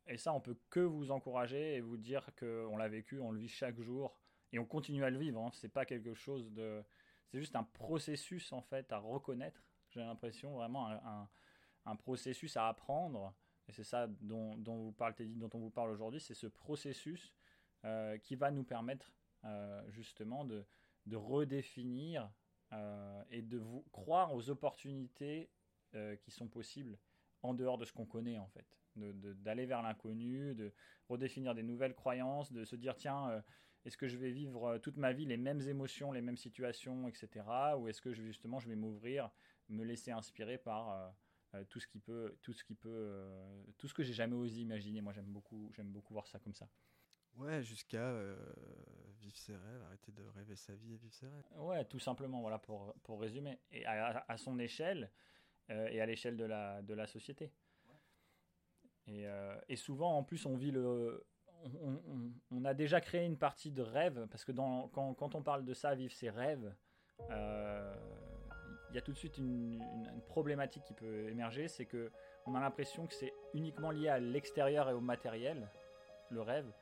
Et ça, on peut que vous encourager et vous dire qu'on l'a vécu, on le vit chaque jour, et on continue à le vivre. Hein. C'est pas quelque chose de... C'est juste un processus, en fait, à reconnaître. J'ai l'impression, vraiment, un, un, processus à apprendre. Et c'est ça dont, dont, vous parle, dont on vous parle aujourd'hui. C'est ce processus euh, qui va nous permettre, justement, de, de redéfinir euh, et de vous croire aux opportunités euh, qui sont possibles en dehors de ce qu'on connaît en fait, d'aller vers l'inconnu, de redéfinir des nouvelles croyances, de se dire tiens, euh, est-ce que je vais vivre toute ma vie les mêmes émotions, les mêmes situations, etc. Ou est-ce que je, justement je vais m'ouvrir, me laisser inspirer par tout ce qui peut, tout ce qui peut, tout ce que j'ai jamais osé imaginer. Moi j'aime beaucoup, j'aime beaucoup voir ça comme ça. Ouais, jusqu'à vivre ses rêves, arrêter de rêver sa vie et vivre ses rêves. Ouais, tout simplement, voilà, pour, pour résumer. Et à, à son échelle euh, et à l'échelle de la, de la société. Et, euh, et, souvent, en plus, on vit le. On, on, on, a déjà créé une partie de rêve, parce que dans, quand, quand on parle de ça, vivre ses rêves, euh, il y a tout de suite une, une, problématique qui peut émerger, c'est que on a l'impression que c'est uniquement lié à l'extérieur et au matériel, le rêve,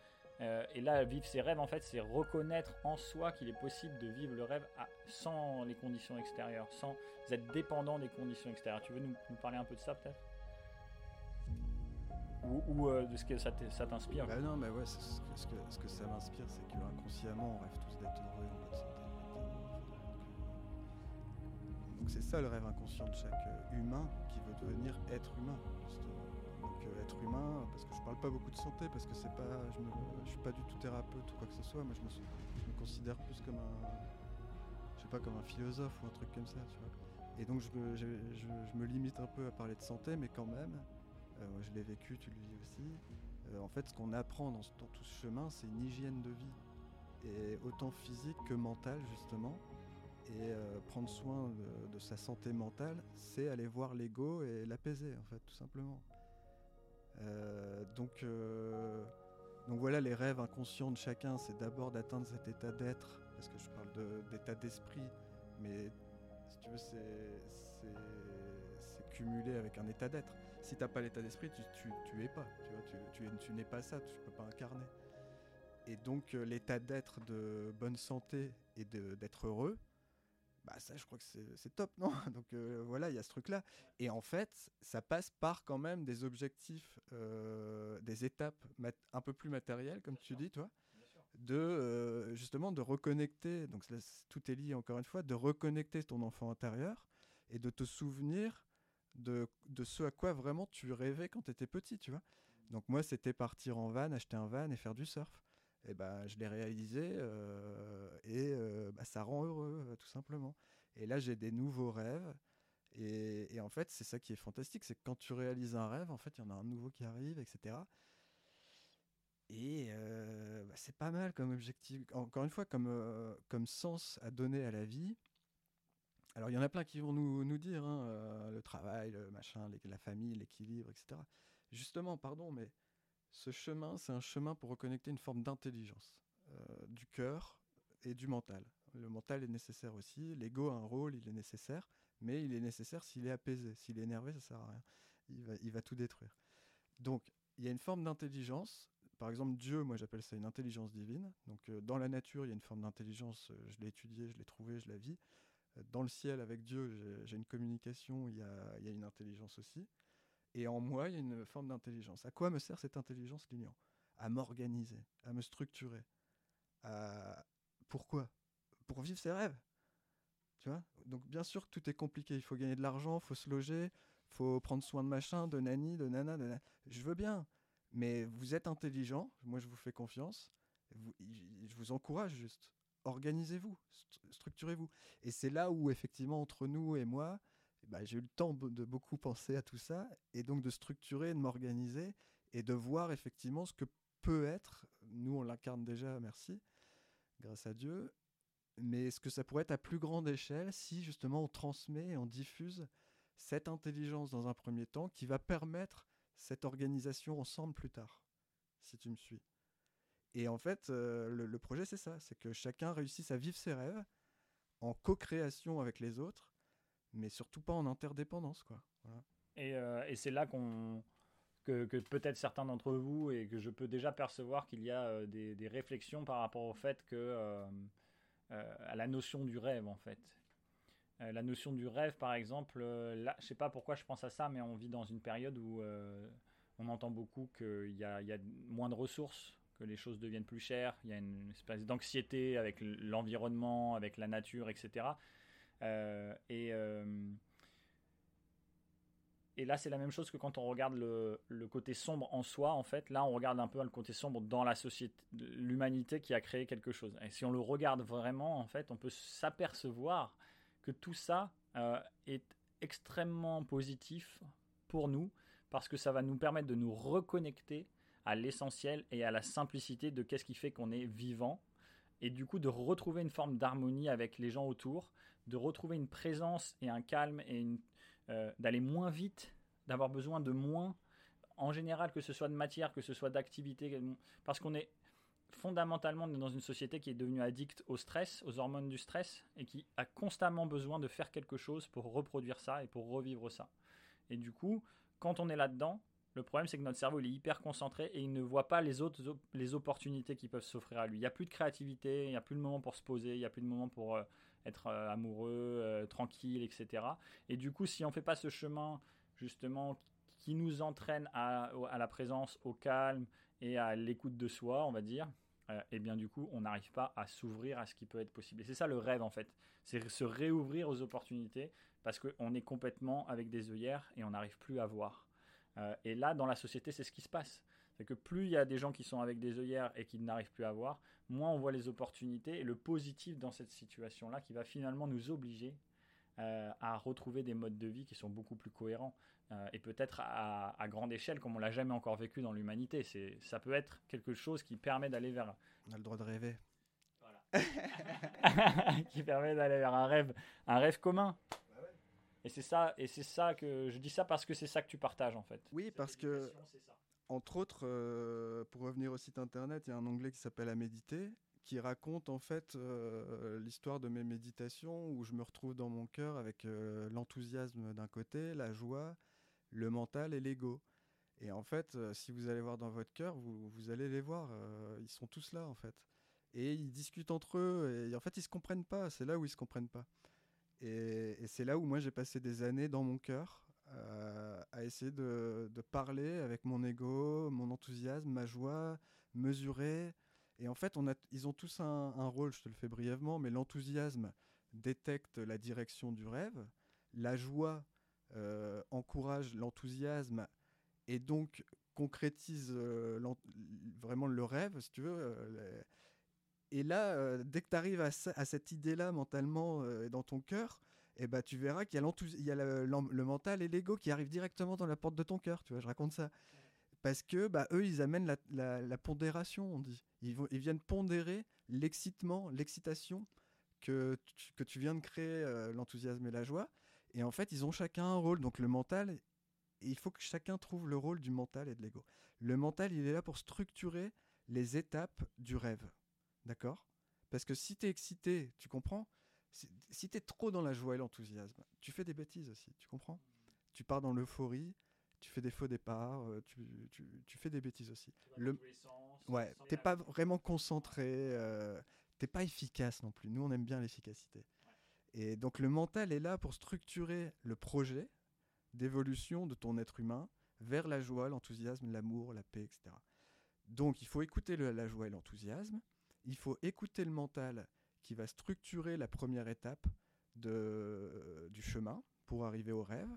euh, et là, vivre ses rêves, en fait, c'est reconnaître en soi qu'il est possible de vivre le rêve sans les conditions extérieures, sans être dépendant des conditions extérieures. Tu veux nous, parler un peu de ça, peut-être? Ou, euh, de ce que ça t'inspire? Bah Non, mais ouais, ce, que, ça m'inspire, c'est que inconsciemment, on rêve tous d'être heureux. Donc c'est ça le rêve inconscient de chaque euh, humain qui veut devenir être humain, être humain, parce que je parle pas beaucoup de santé, parce que c'est pas, je, me, suis pas du tout thérapeute ou quoi que ce soit, mais je me, considère plus comme un, je sais pas, comme un philosophe ou un truc comme ça. Et donc je me, limite un peu à parler de santé, mais quand même, euh, je l'ai vécu, tu le vis aussi. Euh, en fait, ce qu'on apprend dans, dans, tout ce chemin, c'est une hygiène de vie, et autant physique que mentale justement. Et euh, prendre soin de, de, sa santé mentale, c'est aller voir l'ego et l'apaiser, en fait, tout simplement. Euh, donc, euh, donc voilà, les rêves inconscients de chacun, c'est d'abord d'atteindre cet état d'être, parce que je parle d'état d'esprit, mais si tu veux, c'est cumulé avec un état d'être. Si tu n'as pas l'état d'esprit, tu, es pas, tu, n'es pas ça, tu peux pas incarner. Et donc euh, l'état d'être de bonne santé et d'être heureux, bah ça je crois que c'est top, non? Donc euh, voilà, il y a ce truc-là. Et en fait, ça passe par quand même des objectifs, euh, des étapes un peu plus matérielles, comme tu dis, toi, de euh, justement de reconnecter, donc tout est lié encore une fois, de reconnecter ton enfant intérieur et de te souvenir de, de ce à quoi vraiment tu rêvais quand tu étais petit, tu vois? Donc moi, c'était partir en van, acheter un van et faire du surf et ben, je l'ai réalisé euh, et euh, bah, ça rend heureux, euh, tout simplement. Et là, j'ai des nouveaux rêves. Et, en fait, c'est ça qui est fantastique, c'est que quand tu réalises un rêve, en fait, il y en a un nouveau qui arrive, etc. Et bah, c'est pas mal comme objectif. Encore une fois, comme, comme sens à donner à la vie. Alors, il y en a plein qui vont nous, nous dire hein, le travail, le machin, la famille, l'équilibre, etc. Justement, pardon, mais ce chemin, c'est un chemin pour reconnecter une forme d'intelligence euh, du cœur et du mental. Le mental est nécessaire aussi, l'ego a un rôle, il est nécessaire, mais il est nécessaire s'il est apaisé. S'il est énervé, ça sert à rien. Il va, tout détruire. Donc, il y a une forme d'intelligence. Par exemple, Dieu, moi j'appelle ça une intelligence divine. Donc, euh, dans la nature, il y a une forme d'intelligence. Euh, je l'ai étudiée, je l'ai trouvée, je la vis. dans le ciel, avec Dieu, j'ai une communication, il y a une intelligence aussi. Et en moi, il y a une forme d'intelligence. À quoi me sert cette intelligence, Lignan À m'organiser, à me structurer. Pourquoi? Pour vivre ses rêves. Tu vois? Donc bien sûr tout est compliqué. Il faut gagner de l'argent, il faut se loger, il faut prendre soin de machin, de nani, de nana, de Je veux bien. Mais vous êtes intelligent, moi je vous fais confiance. je vous encourage juste. Organisez-vous, structurez-vous. Et c'est là où effectivement entre nous et moi, bah, j'ai eu le temps de beaucoup penser à tout ça et donc de structurer, de m'organiser et de voir effectivement ce que peut être, nous on l'incarne déjà, merci, grâce à Dieu, mais ce que ça pourrait être à plus grande échelle si justement on transmet et on diffuse cette intelligence dans un premier temps qui va permettre cette organisation ensemble plus tard, si tu me suis? Et en fait, euh, le projet c'est ça, c'est que chacun réussisse à vivre ses rêves en co-création avec les autres mais surtout pas en interdépendance. Quoi. Et, euh, et c'est là qu'on que, peut-être certains d'entre vous, et que je peux déjà percevoir qu'il y a euh, des, des, réflexions par rapport au fait que, euh, à la notion du rêve, en fait. la notion du rêve, par exemple, là, je sais pas pourquoi je pense à ça, mais on vit dans une période où on entend beaucoup qu'il y y a moins de ressources, que les choses deviennent plus chères, il y a une espèce d'anxiété avec l'environnement, avec la nature, etc. Euh, et, euh, et là, c'est la même chose que quand on regarde le, le, côté sombre en soi, en fait. Là, on regarde un peu le côté sombre dans la société, l'humanité qui a créé quelque chose. Et si on le regarde vraiment, en fait, on peut s'apercevoir que tout ça euh, est extrêmement positif pour nous parce que ça va nous permettre de nous reconnecter à l'essentiel et à la simplicité de qu'est-ce qui fait qu'on est vivant et du coup de retrouver une forme d'harmonie avec les gens autour de retrouver une présence et un calme et euh, d'aller moins vite, d'avoir besoin de moins, en général, que ce soit de matière, que ce soit d'activité, parce qu'on est fondamentalement dans une société qui est devenue addicte au stress, aux hormones du stress, et qui a constamment besoin de faire quelque chose pour reproduire ça et pour revivre ça. Et du coup, quand on est là-dedans, le problème, c'est que notre cerveau il est hyper concentré et il ne voit pas les autres les opportunités qui peuvent s'offrir à lui. Il n'y a plus de créativité, il n'y a plus de moment pour se poser, il n'y a plus de moment pour euh, être euh, amoureux, euh, tranquille, etc. Et du coup, si on ne fait pas ce chemin justement qui nous entraîne à, à, la présence, au calme et à l'écoute de soi, on va dire, et eh bien du coup, on n'arrive pas à s'ouvrir à ce qui peut être possible. Et c'est ça le rêve en fait, c'est se réouvrir aux opportunités parce qu'on est complètement avec des œillères et on n'arrive plus à voir. Euh, et là, dans la société, c'est ce qui se passe. C'est que plus il y a des gens qui sont avec des œillères et qui n'arrivent plus à voir, moins on voit les opportunités et le positif dans cette situation-là qui va finalement nous obliger euh, à retrouver des modes de vie qui sont beaucoup plus cohérents euh, et peut-être à, grande échelle comme on l'a jamais encore vécu dans l'humanité. C'est, ça peut être quelque chose qui permet d'aller vers. On a le droit de rêver. Voilà. qui permet d'aller vers un rêve, un rêve commun. Et c'est ça, et c'est ça que je dis ça parce que c'est ça que tu partages en fait. Oui, parce que entre autres, euh, pour revenir au site internet, il y a un onglet qui s'appelle À méditer, qui raconte en fait euh, l'histoire de mes méditations où je me retrouve dans mon cœur avec euh, l'enthousiasme d'un côté, la joie, le mental et l'ego. Et en fait, si vous allez voir dans votre cœur, vous, allez les voir, ils sont tous là en fait. Et ils discutent entre eux et en fait ils se comprennent pas. C'est là où ils se comprennent pas. Et, c'est là où moi j'ai passé des années dans mon cœur euh, à essayer de, parler avec mon ego, mon enthousiasme, ma joie, mesurer. Et en fait, ils ont tous un, rôle, je te le fais brièvement, mais l'enthousiasme détecte la direction du rêve, la joie euh, encourage l'enthousiasme et donc concrétise euh, vraiment le rêve, si tu veux. Et là, dès que tu arrives à, cette idée-là mentalement euh, dans ton cœur, eh ben, tu verras qu'il y a, le, mental et l'ego qui arrivent directement dans la porte de ton cœur. Tu vois, je raconte ça. Parce que bah, eux, ils amènent la, pondération, on dit. Ils, ils viennent pondérer l'excitement, l'excitation que tu, que tu viens de créer, euh, l'enthousiasme et la joie. Et en fait, ils ont chacun un rôle. Donc le mental, il faut que chacun trouve le rôle du mental et de l'ego. Le mental, il est là pour structurer les étapes du rêve. D'accord? Parce que si tu es excité, tu comprends? Si, tu es trop dans la joie et l'enthousiasme, tu fais des bêtises aussi, tu comprends? Tu pars dans l'euphorie, tu fais des faux départs, euh, tu, fais des bêtises aussi. Le... ouais, t'es pas vraiment concentré, euh, t'es pas efficace non plus. Nous, on aime bien l'efficacité. Et donc le mental est là pour structurer le projet d'évolution de ton être humain vers la joie, l'enthousiasme, l'amour, la paix, etc. Donc il faut écouter la joie et l'enthousiasme, il faut écouter le mental qui va structurer la première étape de, du chemin pour arriver au rêve.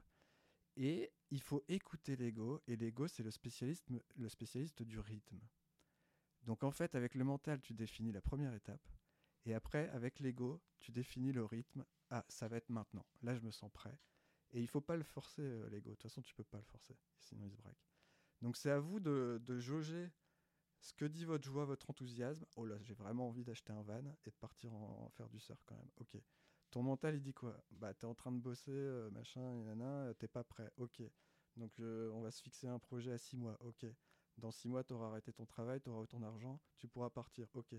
Et il faut écouter l'ego. Et l'ego, c'est le spécialiste, le spécialiste du rythme. Donc en fait, avec le mental, tu définis la première étape. Et après, avec l'ego, tu définis le rythme. Ah, ça va être maintenant. Là, je me sens prêt. Et il faut pas le forcer, euh, l'ego. De toute façon, tu peux pas le forcer. Sinon, il se braque. Donc c'est à vous de, de jauger ce que dit votre joie, votre enthousiasme. Oh là, j'ai vraiment envie d'acheter un van et de partir en, faire du surf quand même. Ok. Ton mental, il dit quoi? Bah, t'es en train de bosser, euh, machin, euh, t'es pas prêt. Ok. Donc, euh, on va se fixer un projet à six mois. Ok. Dans six mois, t'auras arrêté ton travail, t'auras ton argent, tu pourras partir. Ok.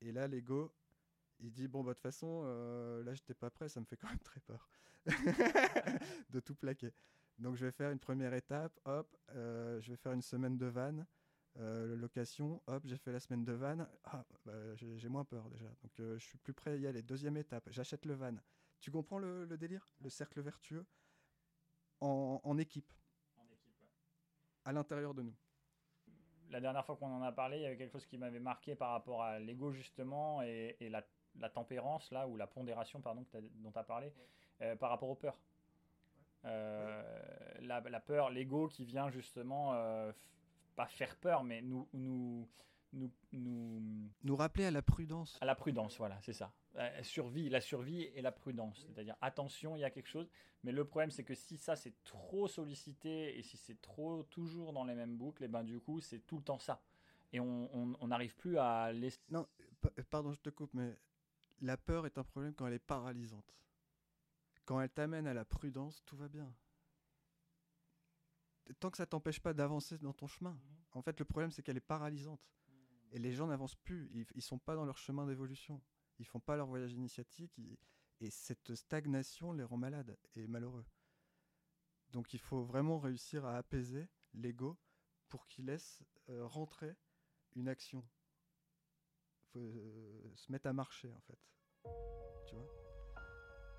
Et là, l'ego, il dit bon bah de toute façon là j'étais pas prêt ça me fait quand même très peur de tout plaquer donc je vais faire une première étape hop je vais faire une semaine de van euh, location, hop, j'ai fait la semaine de van, ah, bah, j'ai moins peur déjà. Donc euh, je suis plus prêt à y aller. Deuxième étape, j'achète le van. Tu comprends le, délire? Le cercle vertueux? En, équipe. En équipe, À l'intérieur de nous. La dernière fois qu'on en a parlé, il y avait quelque chose qui m'avait marqué par rapport à l'ego justement et, la, tempérance, là, ou la pondération, pardon, dont tu as parlé, euh, par rapport aux peurs. La, la, peur, l'ego qui vient justement pas faire peur, mais nous, nous, nous, nous, nous rappeler à la prudence. À la prudence, voilà, c'est ça. La survie, la survie et la prudence. C'est-à-dire, attention, il y a quelque chose. Mais le problème, c'est que si ça, c'est trop sollicité et si c'est trop toujours dans les mêmes boucles, et eh ben du coup, c'est tout le temps ça. Et on n'arrive plus à laisser. Non, pardon, je te coupe, mais la peur est un problème quand elle est paralysante. Quand elle t'amène à la prudence, tout va bien tant que ça t'empêche pas d'avancer dans ton chemin. Mhm. En fait, le problème, c'est qu'elle est paralysante. Mhm. Et les gens n'avancent plus. Ils, ne sont pas dans leur chemin d'évolution. Ils font pas leur voyage initiatique. et cette stagnation les rend malades et malheureux. Donc il faut vraiment réussir à apaiser l'ego pour qu'il laisse euh, rentrer une action. Il faut euh, se mettre à marcher en fait. Tu vois?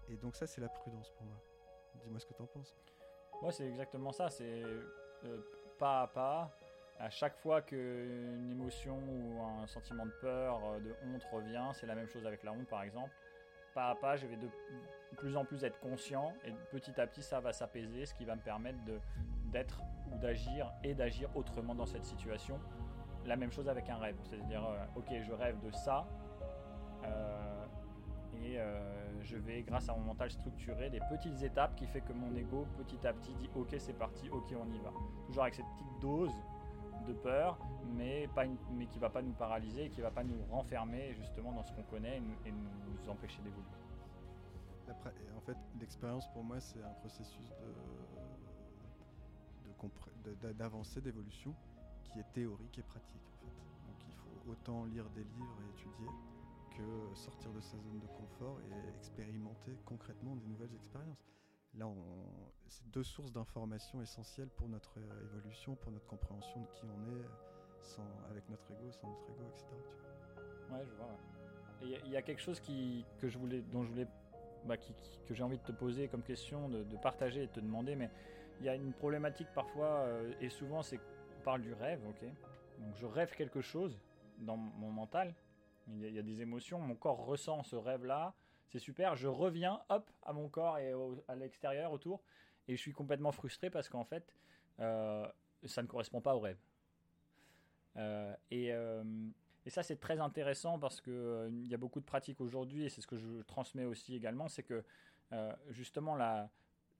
Et donc ça c'est la prudence pour moi. Dis-moi ce que tu en penses. Moi, c'est exactement ça. C'est euh, pas à pas. À chaque fois qu'une émotion ou un sentiment de peur, euh, de honte revient, c'est la même chose avec la honte par exemple. Pas à pas, je vais de plus en plus être conscient et petit à petit, ça va s'apaiser, ce qui va me permettre d'être ou d'agir et d'agir autrement dans cette situation. La même chose avec un rêve, c'est-à-dire, euh, ok, je rêve de ça et je vais, grâce à mon mental structuré, des petites étapes qui fait que mon ego, petit à petit, dit ok, c'est parti, ok, on y va. Toujours avec cette petite dose de peur, mais, pas mais qui va pas nous paralyser qui ne va pas nous renfermer justement dans ce qu'on connaît et nous, empêcher d'évoluer. En fait, l'expérience pour moi, c'est un processus d'avancer, d'évolution qui est théorique et pratique. Donc il faut autant lire des livres et étudier sortir de sa zone de confort et expérimenter concrètement des nouvelles expériences. Là, c'est deux sources d'informations essentielles pour notre euh, évolution, pour notre compréhension de qui on est, sans, avec notre ego, sans notre ego, etc. Ouais, je vois. il y, a quelque chose que je voulais, dont je voulais bah, que j'ai envie de te poser comme question, de, partager et de te demander. Mais il y a une problématique parfois, et souvent, c'est qu'on parle du rêve, ok? Donc je rêve quelque chose dans mon mental, il y, a, des émotions, mon corps ressent ce rêve-là, c'est super, je reviens, hop, à mon corps et à l'extérieur, autour, et je suis complètement frustré parce qu'en fait, euh, ça ne correspond pas au rêve. Euh, et, euh, et, ça, c'est très intéressant parce qu'il y a beaucoup de pratiques aujourd'hui, et c'est ce que je transmets aussi également, c'est que justement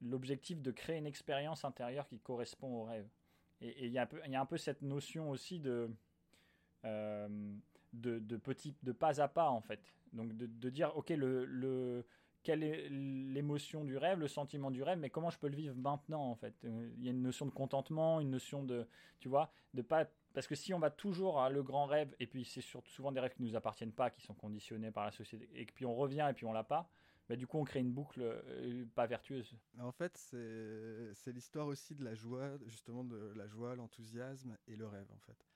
l'objectif de créer une expérience intérieure qui correspond au rêve. Et il y, y, a un peu cette notion aussi de de, de petits, de pas à pas en fait. Donc de, dire ok le, le quelle est l'émotion du rêve, le sentiment du rêve, mais comment je peux le vivre maintenant en fait? Euh, il y a une notion de contentement, une notion de tu vois de pas parce que si on va toujours à le grand rêve et puis c'est souvent des rêves qui nous appartiennent pas, qui sont conditionnés par la société et puis on revient et puis on l'a pas. Bah, du coup, on crée une boucle euh, pas vertueuse. En fait, c'est l'histoire aussi de la joie, justement de la joie, l'enthousiasme et le rêve, en fait.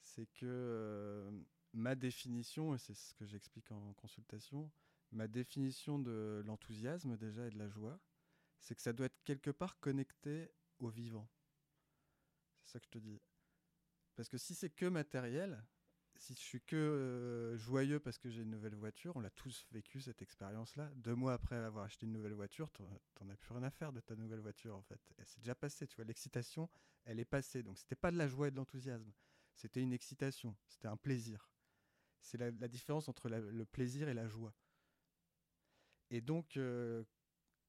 C'est que euh, ma définition, et c'est ce que j'explique en consultation, ma définition de l'enthousiasme déjà et de la joie, c'est que ça doit être quelque part connecté au vivant. C'est ça que je te dis. Parce que si c'est que matériel, si je suis que euh, joyeux parce que j'ai une nouvelle voiture, on l'a tous vécu cette expérience-là. Deux mois après avoir acheté une nouvelle voiture, t'en as plus rien à faire de ta nouvelle voiture en fait. C'est déjà passé, tu vois. L'excitation, elle est passée. Donc c'était pas de la joie et de l'enthousiasme, c'était une excitation, c'était un plaisir. C'est la, différence entre le plaisir et la joie. Et donc, euh,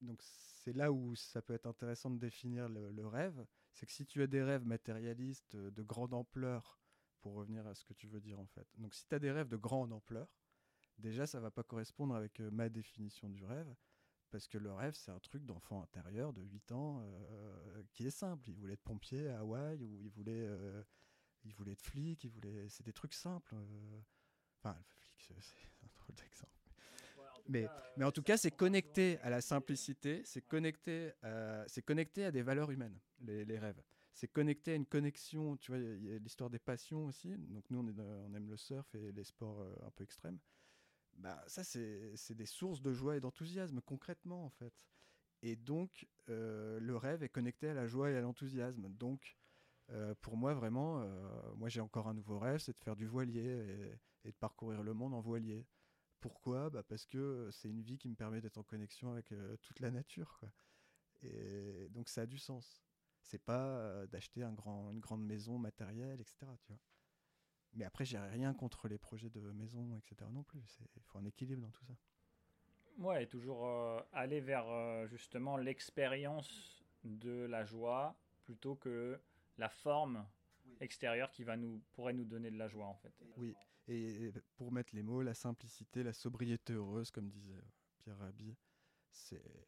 donc c'est là où ça peut être intéressant de définir le, rêve. C'est que si tu as des rêves matérialistes euh, de grande ampleur, pour revenir à ce que tu veux dire en fait. Donc si tu as des rêves de grande ampleur, déjà ça va pas correspondre avec euh, ma définition du rêve. Parce que le rêve, c'est un truc d'enfant intérieur de 8 ans qui est simple. Il voulait être pompier à Hawaï ou il voulait, être flic. Voulait... C'est des trucs simples. Enfin, le c'est un drôle d'exemple. mais, mais en tout cas, c'est connecté à la simplicité, c'est connecté, c'est connecté à des valeurs humaines, les, les rêves. C'est connecté à une connexion, tu vois, il y a l'histoire des passions aussi. Donc nous, on, est, on aime le surf et les sports euh, un peu extrêmes. Bah, ça, c'est des sources de joie et d'enthousiasme, concrètement, en fait. Et donc, euh, le rêve est connecté à la joie et à l'enthousiasme. Donc, euh, pour moi, vraiment, euh, moi j'ai encore un nouveau rêve, c'est de faire du voilier et, de parcourir le monde en voilier. Pourquoi? Bah Parce que c'est une vie qui me permet d'être en connexion avec euh, toute la nature. Et donc ça a du sens. C'est pas d'acheter un grand, une grande maison matérielle, etc. Tu vois. Mais après, j'ai rien contre les projets de maison, etc. non plus. Il faut un équilibre dans tout ça. Ouais, et toujours aller vers justement l'expérience de la joie plutôt que la forme extérieure qui va nous, pourrait nous donner de la joie en fait. Oui, et pour mettre les mots, la simplicité, la sobriété heureuse, comme disait Pierre Rabhi, c'est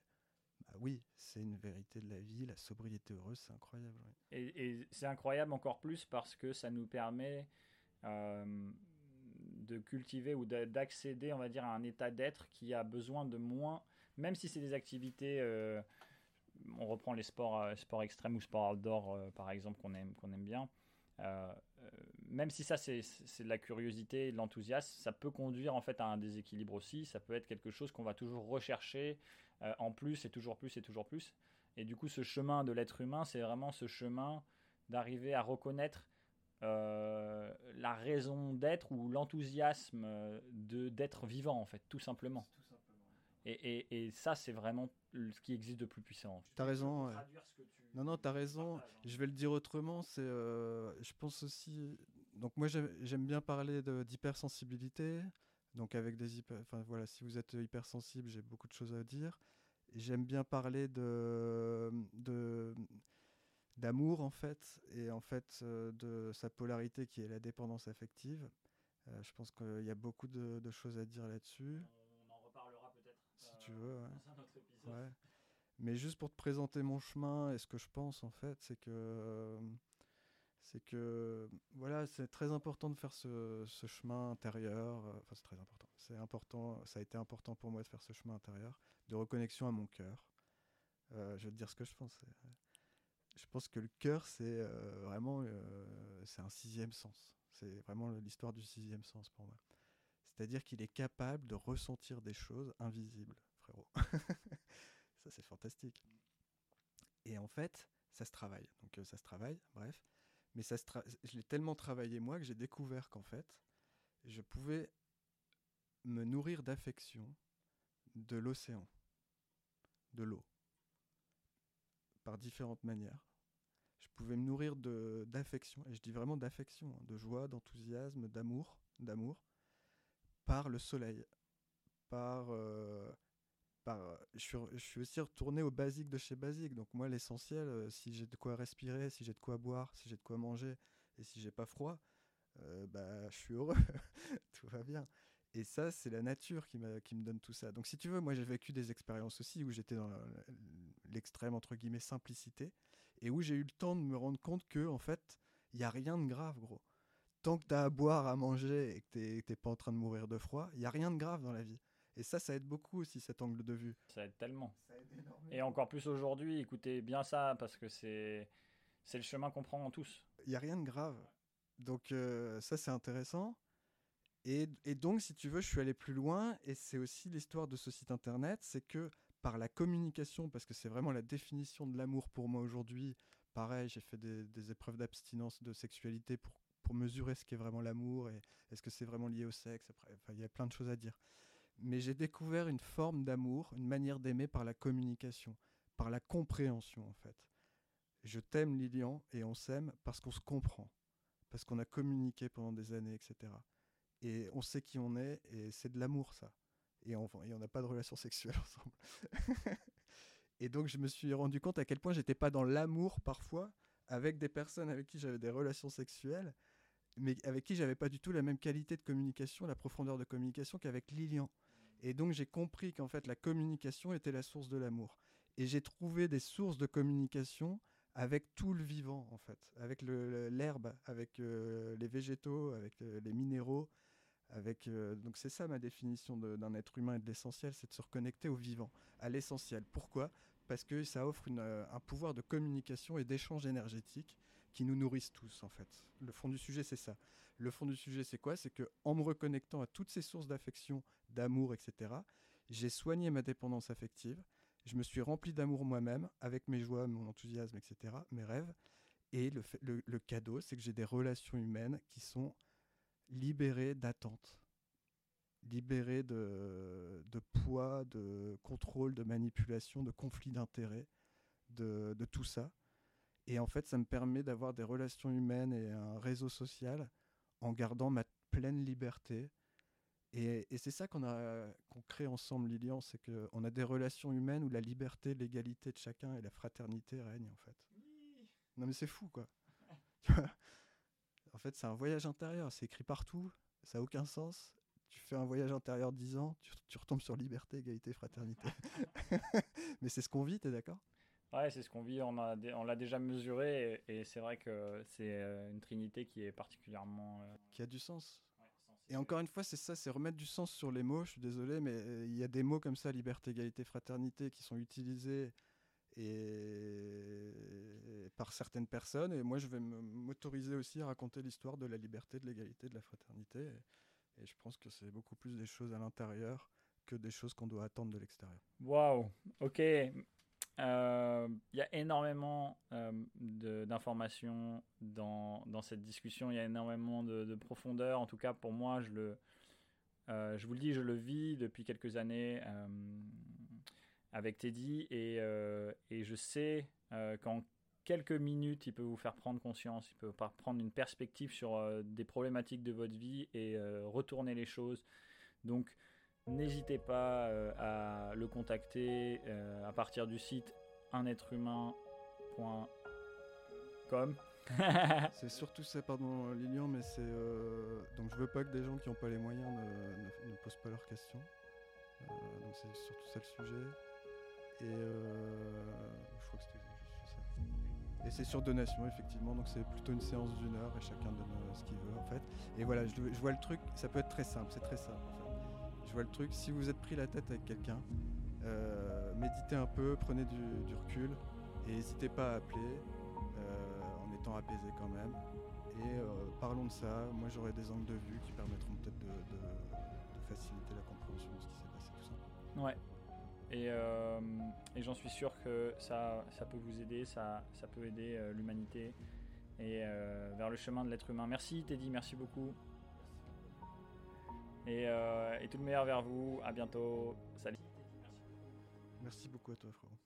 bah oui, c'est une vérité de la vie, la sobriété heureuse, c'est incroyable. Et, c'est incroyable encore plus parce que ça nous permet euh, de cultiver ou d'accéder, on va dire, à un état d'être qui a besoin de moins, même si c'est des activités euh, on reprend les sports, euh, sports extrêmes ou sports outdoor, euh, par exemple, qu'on aime, qu'on aime bien. Euh, même si ça c'est de la curiosité et de l'enthousiasme, ça peut conduire en fait à un déséquilibre aussi. Ça peut être quelque chose qu'on va toujours rechercher en plus et toujours plus et toujours plus. Et du coup, ce chemin de l'être humain, c'est vraiment ce chemin d'arriver à reconnaître la raison d'être ou l'enthousiasme de d'être vivant en fait, tout simplement. Et, ça, c'est vraiment ce qui existe de plus puissant. Tu as raison. Non, non, tu as raison. Je vais le dire autrement. C'est, euh, je pense aussi. Donc, moi, j'aime bien parler d'hypersensibilité. Donc, avec des hyper. Enfin, voilà, si vous êtes hypersensible, j'ai beaucoup de choses à dire. J'aime bien parler de. de d'amour en fait et en fait euh, de sa polarité qui est la dépendance affective. Euh, je pense qu'il y a beaucoup de, de choses à dire là-dessus tu veux. Ouais. Mais juste pour te présenter mon chemin et ce que je pense en fait, c'est que c'est que voilà, c'est très important de faire ce, chemin intérieur. Enfin, c'est très important. C'est important. Ça a été important pour moi de faire ce chemin intérieur, de reconnexion à mon cœur. Euh, je vais te dire ce que je pense. Je pense que le cœur, c'est euh, vraiment, euh, c'est un sixième sens. C'est vraiment l'histoire du sixième sens pour moi. C'est-à-dire qu'il est capable de ressentir des choses invisibles frérot. c'est fantastique. Et en fait, ça se travaille. Donc, ça se travaille, bref. Mais ça je l'ai tellement travaillé moi que j'ai découvert qu'en fait, je pouvais me nourrir d'affection de l'océan, de l'eau, par différentes manières. Je pouvais me nourrir d'affection, et je dis vraiment d'affection, hein, de joie, d'enthousiasme, d'amour, d'amour, par le soleil, par, euh, par je, suis, aussi retourné au basique de chez basique. Donc moi, l'essentiel, euh, si j'ai de quoi respirer, si j'ai de quoi boire, si j'ai de quoi manger, et si j'ai pas froid, euh, bah, je suis heureux, tout va bien. Et ça, c'est la nature qui, qui me donne tout ça. Donc, si tu veux, moi, j'ai vécu des expériences aussi où j'étais dans l'extrême, entre guillemets, simplicité, et où j'ai eu le temps de me rendre compte que, en fait, il n'y a rien de grave, gros. Tant que tu as à boire, à manger, et que tu n'es pas en train de mourir de froid, il n'y a rien de grave dans la vie. Et ça, ça aide beaucoup aussi, cet angle de vue. Ça aide tellement. et encore plus aujourd'hui, écoutez bien ça, parce que c'est le chemin qu'on prend en tous. Il n'y a rien de grave. Donc, euh, ça, c'est intéressant. Et, donc, si tu veux, je suis allé plus loin, et c'est aussi l'histoire de ce site internet, c'est que par la communication, parce que c'est vraiment la définition de l'amour pour moi aujourd'hui, pareil, j'ai fait des, épreuves d'abstinence de sexualité pour, pour mesurer ce qu'est vraiment l'amour, et est-ce que c'est vraiment lié au sexe, après, il y a plein de choses à dire. Mais j'ai découvert une forme d'amour, une manière d'aimer par la communication, par la compréhension en fait. Je t'aime Lilian, et on s'aime parce qu'on se comprend, parce qu'on a communiqué pendant des années, etc et on sait qui on est, et c'est de l'amour, ça. Et on n'a pas de relation sexuelle ensemble. et donc, je me suis rendu compte à quel point j'étais pas dans l'amour parfois avec des personnes avec qui j'avais des relations sexuelles, mais avec qui j'avais pas du tout la même qualité de communication, la profondeur de communication qu'avec Lilian. Et donc, j'ai compris qu'en fait, la communication était la source de l'amour. Et j'ai trouvé des sources de communication avec tout le vivant, en fait, avec l'herbe, avec euh, les végétaux, avec euh, les minéraux, avec, euh, donc c'est ça ma définition d'un être humain et de l'essentiel, c'est de se reconnecter au vivant, à l'essentiel. Pourquoi? Parce que ça offre un pouvoir de communication et d'échange énergétique qui nous nourrissent tous en fait. Le fond du sujet c'est ça. Le fond du sujet c'est quoi? C'est que en me reconnectant à toutes ces sources d'affection, d'amour, etc., j'ai soigné ma dépendance affective. Je me suis rempli d'amour moi-même, avec mes joies, mon enthousiasme, etc., mes rêves. Et le cadeau, c'est que j'ai des relations humaines qui sont libéré d'attente, libéré de, poids, de contrôle, de manipulation, de conflit d'intérêts, de, tout ça. Et en fait, ça me permet d'avoir des relations humaines et un réseau social en gardant ma pleine liberté. Et, c'est ça qu'on a qu'on crée ensemble, Lilian, c'est qu'on a des relations humaines où la liberté, l'égalité de chacun et la fraternité règnent, en fait. Non mais c'est fou, quoi. En fait, c'est un voyage intérieur. C'est écrit partout. Ça n'a aucun sens. Tu fais un voyage intérieur 10 ans, tu, retombes sur liberté, égalité, fraternité. Mais c'est ce qu'on vit, tu es d'accord? Ouais, c'est ce qu'on vit. On l'a déjà mesuré et, c'est vrai que c'est euh, une trinité qui est particulièrement. Euh, qui a du sens. et encore une fois, c'est ça, c'est remettre du sens sur les mots. Je suis désolé, mais euh, il y a des mots comme ça, liberté, égalité, fraternité, qui sont utilisés et par certaines personnes. Et moi, je vais m'autoriser aussi à raconter l'histoire de la liberté, de l'égalité, de la fraternité. Et, je pense que c'est beaucoup plus des choses à l'intérieur que des choses qu'on doit attendre de l'extérieur. Waouh, ok. Euh, il y a énormément euh, d'informations dans, cette discussion, il y a énormément de, profondeur. En tout cas, pour moi, euh, je vous le dis, je le vis depuis quelques années avec Teddy et, et je sais qu'en quelques minutes, il peut vous faire prendre conscience, il peut prendre une perspective sur des problématiques de votre vie et retourner les choses. Donc, n'hésitez pas à le contacter à partir du site unêtre-humain.com. c'est surtout ça, pardon Lilian, mais c'est donc je veux pas que des gens qui n'ont pas les moyens ne, posent pas leurs questions. donc c'est surtout ça le sujet. Et euh, je. Et c'est sur donation, effectivement, donc c'est plutôt une séance d'une heure et chacun donne euh, ce qu'il veut en fait. Et voilà, je, vois le truc, ça peut être très simple, c'est très simple en fait. Je vois le truc, si vous êtes pris la tête avec quelqu'un, euh, méditez un peu, prenez du, recul et n'hésitez pas à appeler en étant apaisé quand même. Et parlons de ça, moi j'aurai des angles de vue qui permettront peut-être de, faciliter la compréhension de ce qui s'est passé tout. Ouais, et, euh, j'en suis sûr que ça, ça peut vous aider, ça, ça peut aider euh, l'humanité et euh, vers le chemin de l'être humain. Merci Teddy, merci beaucoup. Et, euh, et tout le meilleur vers vous. À bientôt. Salut. Merci beaucoup à toi, frérot.